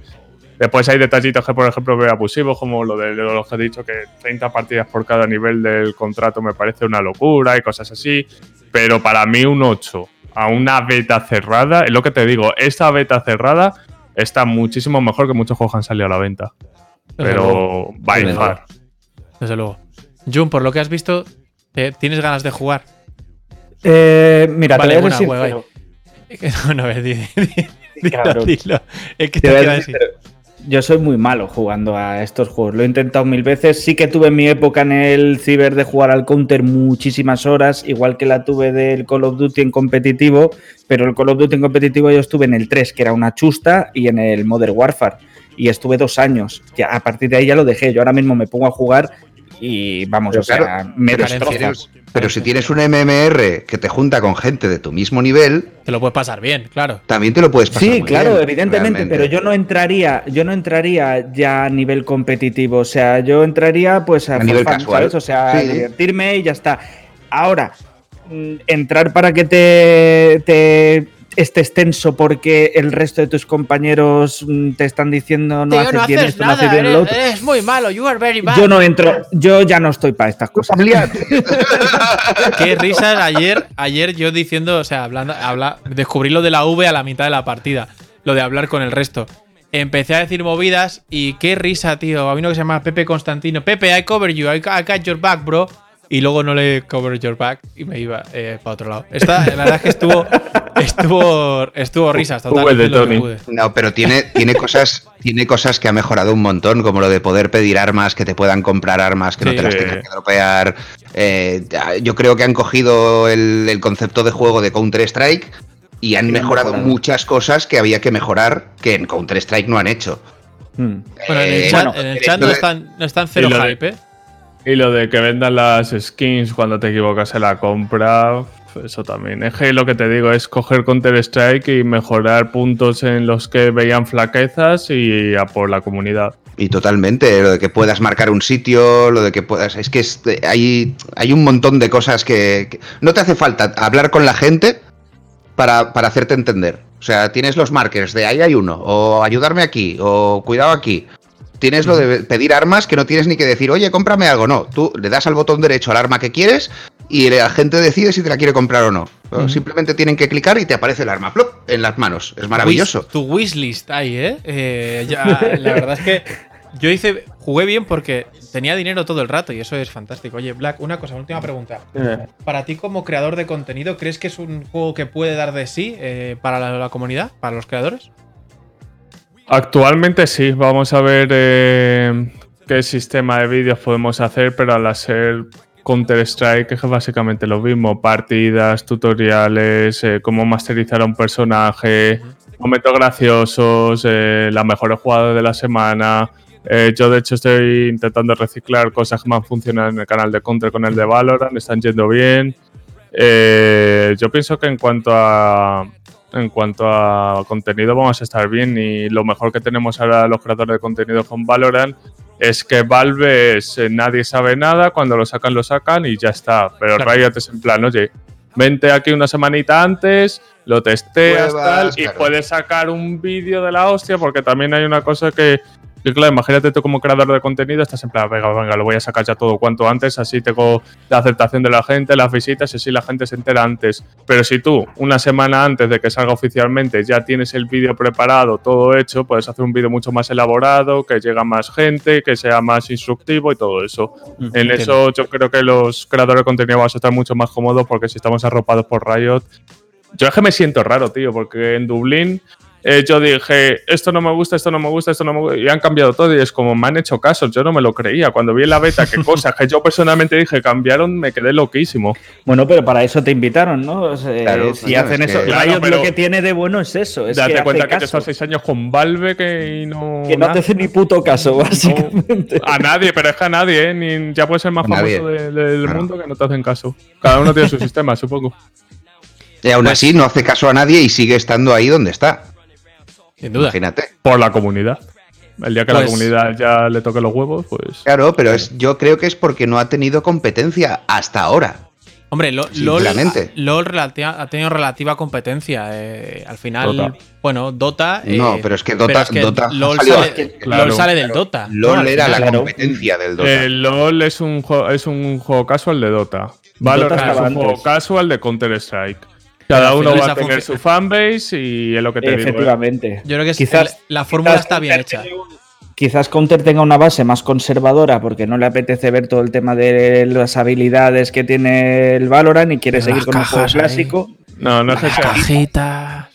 Después hay detallitos que, por ejemplo, veo abusivos, como lo de, lo que he dicho, que 30 partidas por cada nivel del contrato me parece una locura y cosas así. Pero para mí un 8 a una beta cerrada, es lo que te digo, esa beta cerrada está muchísimo mejor que muchos juegos que han salido a la venta. Pero va a Desde luego. Jun, por lo que has visto, ¿tienes ganas de jugar? Eh, mira, vale, te voy a decir, [laughs] No, no, di, di, dilo. Es que te, voy a decir, yo soy muy malo jugando a estos juegos. Lo he intentado mil veces. Sí que tuve mi época en el ciber de jugar al counter muchísimas horas, igual que la tuve del Call of Duty en competitivo, pero el Call of Duty en competitivo yo estuve en el 3, que era una chusta, y en el Modern Warfare. Y estuve dos años. Ya, a partir de ahí ya lo dejé. Yo ahora mismo me pongo a jugar y vamos, o sea, me pero si tienes un MMR que te junta con gente de tu mismo nivel, te lo puedes pasar bien, claro. También te lo puedes pasar Sí, claro, evidentemente, pero yo no entraría, yo no entraría ya a nivel competitivo, o sea, yo entraría pues a, nivel casual, O sea, divertirme y ya está. Ahora, mm, entrar para que te, te este extenso porque el resto de tus compañeros mm, te están diciendo no haces bien esto, no haces bien lo otro. Es muy malo, you are very bad. Yo no entro, yo ya no estoy para estas cosas. Qué risas ayer, ayer yo diciendo, o sea, hablando, habla, descubrí lo de la V a la mitad de la partida, lo de hablar con el resto. Empecé a decir movidas y qué risa, tío. Había uno que se llama Pepe Constantino. Pepe, I cover you, I got your back, bro y luego no le cover your back y me iba eh, para otro lado. Esta, la verdad es que estuvo, estuvo, estuvo risas totalmente. No, pero tiene, tiene, cosas, tiene cosas que ha mejorado un montón, como lo de poder pedir armas, que te puedan comprar armas, que no te las tengas que dropear. Eh, yo creo que han cogido el, concepto de juego de Counter-Strike y han mejorado, muchas cosas que había que mejorar que en Counter-Strike no han hecho. Hmm. Bueno, en el eh, chat, en el chat no, están, no están cero hype, ¿eh? Y lo de que vendan las skins cuando te equivocas en la compra, eso también. Es que lo que te digo es coger Counter-Strike y mejorar puntos en los que veían flaquezas y a por la comunidad. Y totalmente, lo de que puedas marcar un sitio, lo de que puedas. Es que hay, hay un montón de cosas que, No te hace falta hablar con la gente para, para hacerte entender. O sea, tienes los markers de ahí hay uno, o ayudarme aquí, o cuidado aquí. Tienes lo de pedir armas que no tienes ni que decir, oye, cómprame algo. No, tú le das al botón derecho al arma que quieres y la gente decide si te la quiere comprar o no. Simplemente tienen que clicar y te aparece el arma plop, en las manos. Es maravilloso. Tu, wishlist ahí, ¿eh? ¿eh? la verdad es que yo hice, jugué bien porque tenía dinero todo el rato y eso es fantástico. Oye, Black, una cosa, última pregunta. Para ti como creador de contenido, ¿crees que es un juego que puede dar de sí eh, para la comunidad, para los creadores? Actualmente sí, vamos a ver eh, qué sistema de vídeos podemos hacer, pero al hacer Counter-Strike es básicamente lo mismo, partidas, tutoriales, eh, cómo masterizar a un personaje, momentos graciosos, eh, las mejores jugadas de la semana. yo de hecho estoy intentando reciclar cosas que me han funcionado en el canal de Counter con el de Valorant, están yendo bien. yo pienso que en cuanto a en cuanto a contenido vamos a estar bien y lo mejor que tenemos ahora los creadores de contenido con Valorant es que Valve es, eh, nadie sabe nada, cuando lo sacan lo sacan y ya está, pero Riot es en plan, oye, vente aquí una semanita antes, lo testeas tal, y puedes sacar un vídeo de la hostia porque también hay una cosa que claro, imagínate tú como creador de contenido, estás en plan, venga, venga, lo voy a sacar ya todo cuanto antes, así tengo la aceptación de la gente, las visitas, y así la gente se entera antes. Pero si tú, una semana antes de que salga oficialmente, ya tienes el vídeo preparado, todo hecho, puedes hacer un vídeo mucho más elaborado, que llega más gente, que sea más instructivo y todo eso. Mm, en eso yo creo que los creadores de contenido van a estar mucho más cómodos porque si estamos arropados por Riot, yo es que me siento raro, tío, porque en Dublín eh, yo dije, esto no me gusta, esto no me gusta, esto no me gusta, y han cambiado todo, y es como, me han hecho caso, yo no me lo creía. Cuando vi en la beta que cosas que yo personalmente dije cambiaron, me quedé loquísimo. Bueno, pero para eso te invitaron, ¿no? si hacen eso, lo que tiene de bueno es eso. Es date cuenta que estás seis años con Valve que no. Que no te hace ni puto caso, básicamente. a nadie, pero es que a nadie, ¿eh? Ni, ya puede ser más famoso del mundo que no te hacen caso. Cada uno tiene su [laughs] sistema, supongo. Y aún así no hace caso a nadie y sigue estando ahí donde está. Sin duda. Imagínate. Por la comunidad. El día que la pues- comunidad ya le toque los huevos, pues. Claro, pero es, yo creo que es porque no ha tenido competencia hasta ahora. Hombre, LOL, LOL ha tenido relativa competencia. Eh, al final, bueno, Dota. no, eh, pero es que Dota, LOL, sale, del Dota. LOL era la competencia del Dota. El LOL es un, es un juego casual de Dota. Valorant es un juego casual de Counter-Strike. Cada uno va a tener su fanbase y es lo que te digo. ¿eh? Efectivamente. Yo creo que quizás, la fórmula está bien hecha. Quizás Counter tenga una base más conservadora porque no le apetece ver todo el tema de las habilidades que tiene el Valorant y quiere seguir con el juego clásico. No, no es cajita.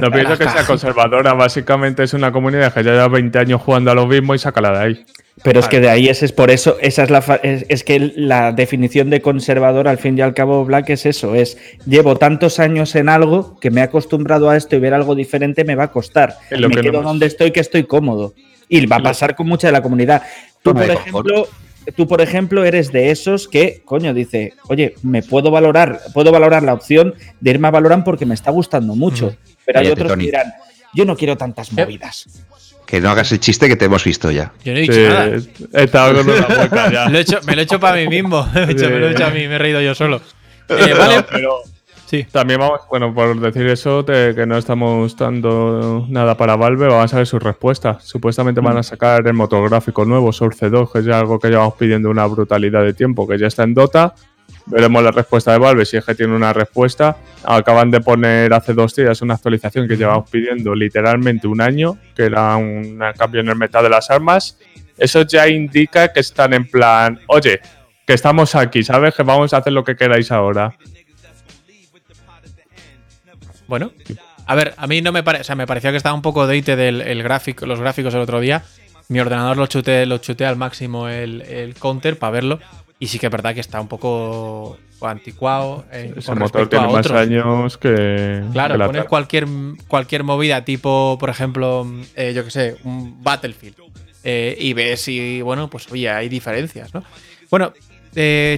No pienso que sea conservadora, básicamente es una comunidad que ya lleva 20 años jugando a lo mismo y sácala de ahí. Pero es que de ahí ese es por eso, esa es la es, que la definición de conservador al fin y al cabo Black es eso, es llevo tantos años en algo que me he acostumbrado a esto y ver algo diferente me va a costar. Me quedo donde estoy que estoy cómodo. Y va a pasar con mucha de la comunidad. Tú, por ejemplo, tú, por ejemplo, eres de esos que, coño, dice, oye, me puedo valorar, puedo valorar la opción de irme a valorar porque me está gustando mucho. Mm. Pero hay otros que dirán, yo no quiero tantas movidas. Que no hagas el chiste que te hemos visto ya. Yo no he dicho nada. He estado con una boca ya. [laughs] me lo he hecho para mí mismo. [laughs] me lo he hecho a mí, me he reído yo solo. Eh, [laughs] vale, pero Sí. También vamos, bueno, por decir eso, de que no estamos dando nada para Valve, vamos a ver su respuesta. Supuestamente van a mm. sacar el motográfico nuevo, Source 2, que es algo que llevamos pidiendo una brutalidad de tiempo, que ya está en Dota. Veremos la respuesta de Valve, si es que tiene una respuesta. Acaban de poner hace dos días una actualización que llevamos pidiendo literalmente un año, que era un cambio en el meta de las armas. Eso ya indica que están en plan, oye, que estamos aquí, ¿sabes? Que vamos a hacer lo que queráis ahora. Bueno, a ver, a mí no me parece, o sea, me pareció que estaba un poco dated el, gráfico, los gráficos el otro día. Mi ordenador lo chuté, lo chuté al máximo el, counter para verlo. Y sí que es verdad que está un poco anticuado. Eh, Ese motor tiene más años que. Claro, pones cualquier, cualquier movida, tipo, por ejemplo, eh, yo que sé, un Battlefield. Eh, y ves y, bueno, pues oye, hay diferencias, ¿no? Bueno,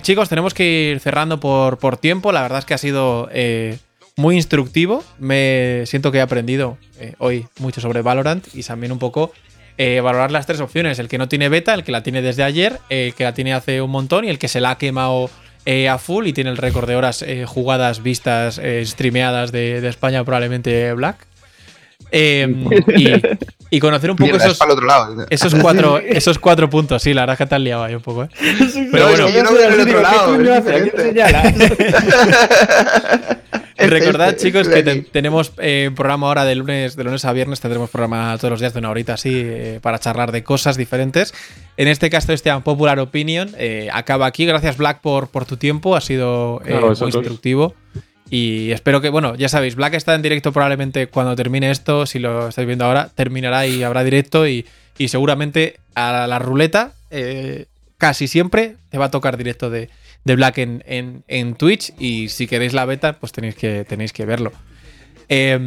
chicos, tenemos que ir cerrando por, por tiempo. La verdad es que ha sido muy instructivo. Me siento que he aprendido eh, hoy mucho sobre Valorant y también un poco eh, valorar las tres opciones: el que no tiene beta, el que la tiene desde ayer, el que la tiene hace un montón y el que se la ha quemado eh, a full y tiene el récord de horas jugadas, vistas, streameadas de, España, probablemente Black. Em, y, conocer un poco esos, esos, cuatro, [laughs] esos cuatro puntos. Sí, la verdad es que te has liado ahí un poco. ¿eh? Pero bueno, yo no veo el otro lado. [laughs] Recordad, chicos, que tenemos eh, programa ahora de lunes, de lunes a viernes, tendremos programa todos los días de una horita así eh, para charlar de cosas diferentes. En este caso, este Popular Opinion eh, acaba aquí. Gracias, Black, por, por tu tiempo. Ha sido muy instructivo. Y espero que, bueno, ya sabéis, Black está en directo probablemente cuando termine esto, si lo estáis viendo ahora, terminará y habrá directo y, y seguramente a la ruleta casi siempre te va a tocar directo de, de Black en, en, Twitch y si queréis la beta, pues tenéis que, tenéis que verlo. Eh,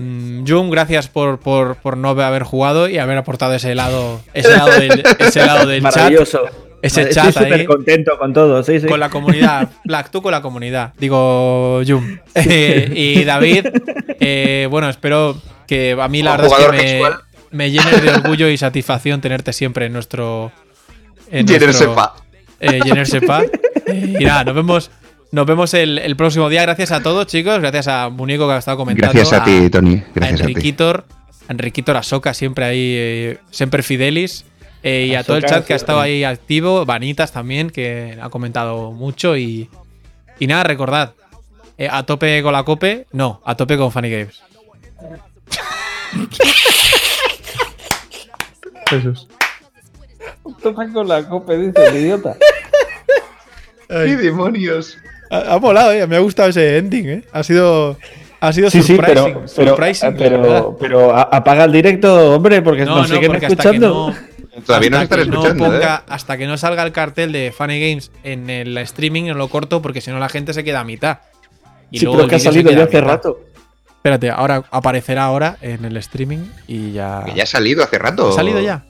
Jun, gracias por, por, no haber jugado y haber aportado ese lado, ese lado del, ese lado del Maravilloso. chat. Ese chat Estoy súper contento con todo, sí, sí. Con la comunidad. [laughs] Black, tú con la comunidad. Digo. Eh, [laughs] y David, eh, bueno, espero que a mí la verdad es que me, me, llene de orgullo y satisfacción tenerte siempre en nuestro. En sepa. Eh, sepa. [laughs] Y nada, nos vemos, nos vemos el, próximo día. Gracias a todos, chicos. Gracias a Munico que ha estado comentando. Gracias a, ti, Tony. Gracias a Enriquitor, a Enriquitor, a Soca, siempre ahí, eh, siempre fidelis. Eh, y a, todo el chat que ha estado ahí activo. Vanitas también, que ha comentado mucho. Y, y nada, recordad. Eh, a tope con la cope. No, a tope con Funny Games. [laughs] Jesús. Tope con la cope, dice el idiota. ¡Qué demonios! Ha, volado, eh. me ha gustado ese ending, ¿eh? Ha sido. Ha sido sí, pero, pero, pero, apaga el directo, hombre, porque no, nos siguen escuchando. Todavía no están escuchando. ¿eh? Hasta que no salga el cartel de Funny Games en el streaming, no lo corto, porque si no la gente se queda a mitad. Y sí, luego pero que ha salido ya hace rato. Espérate, ahora aparecerá ahora en el streaming y ya. Que ya ha salido hace rato. ¿Ha salido ya?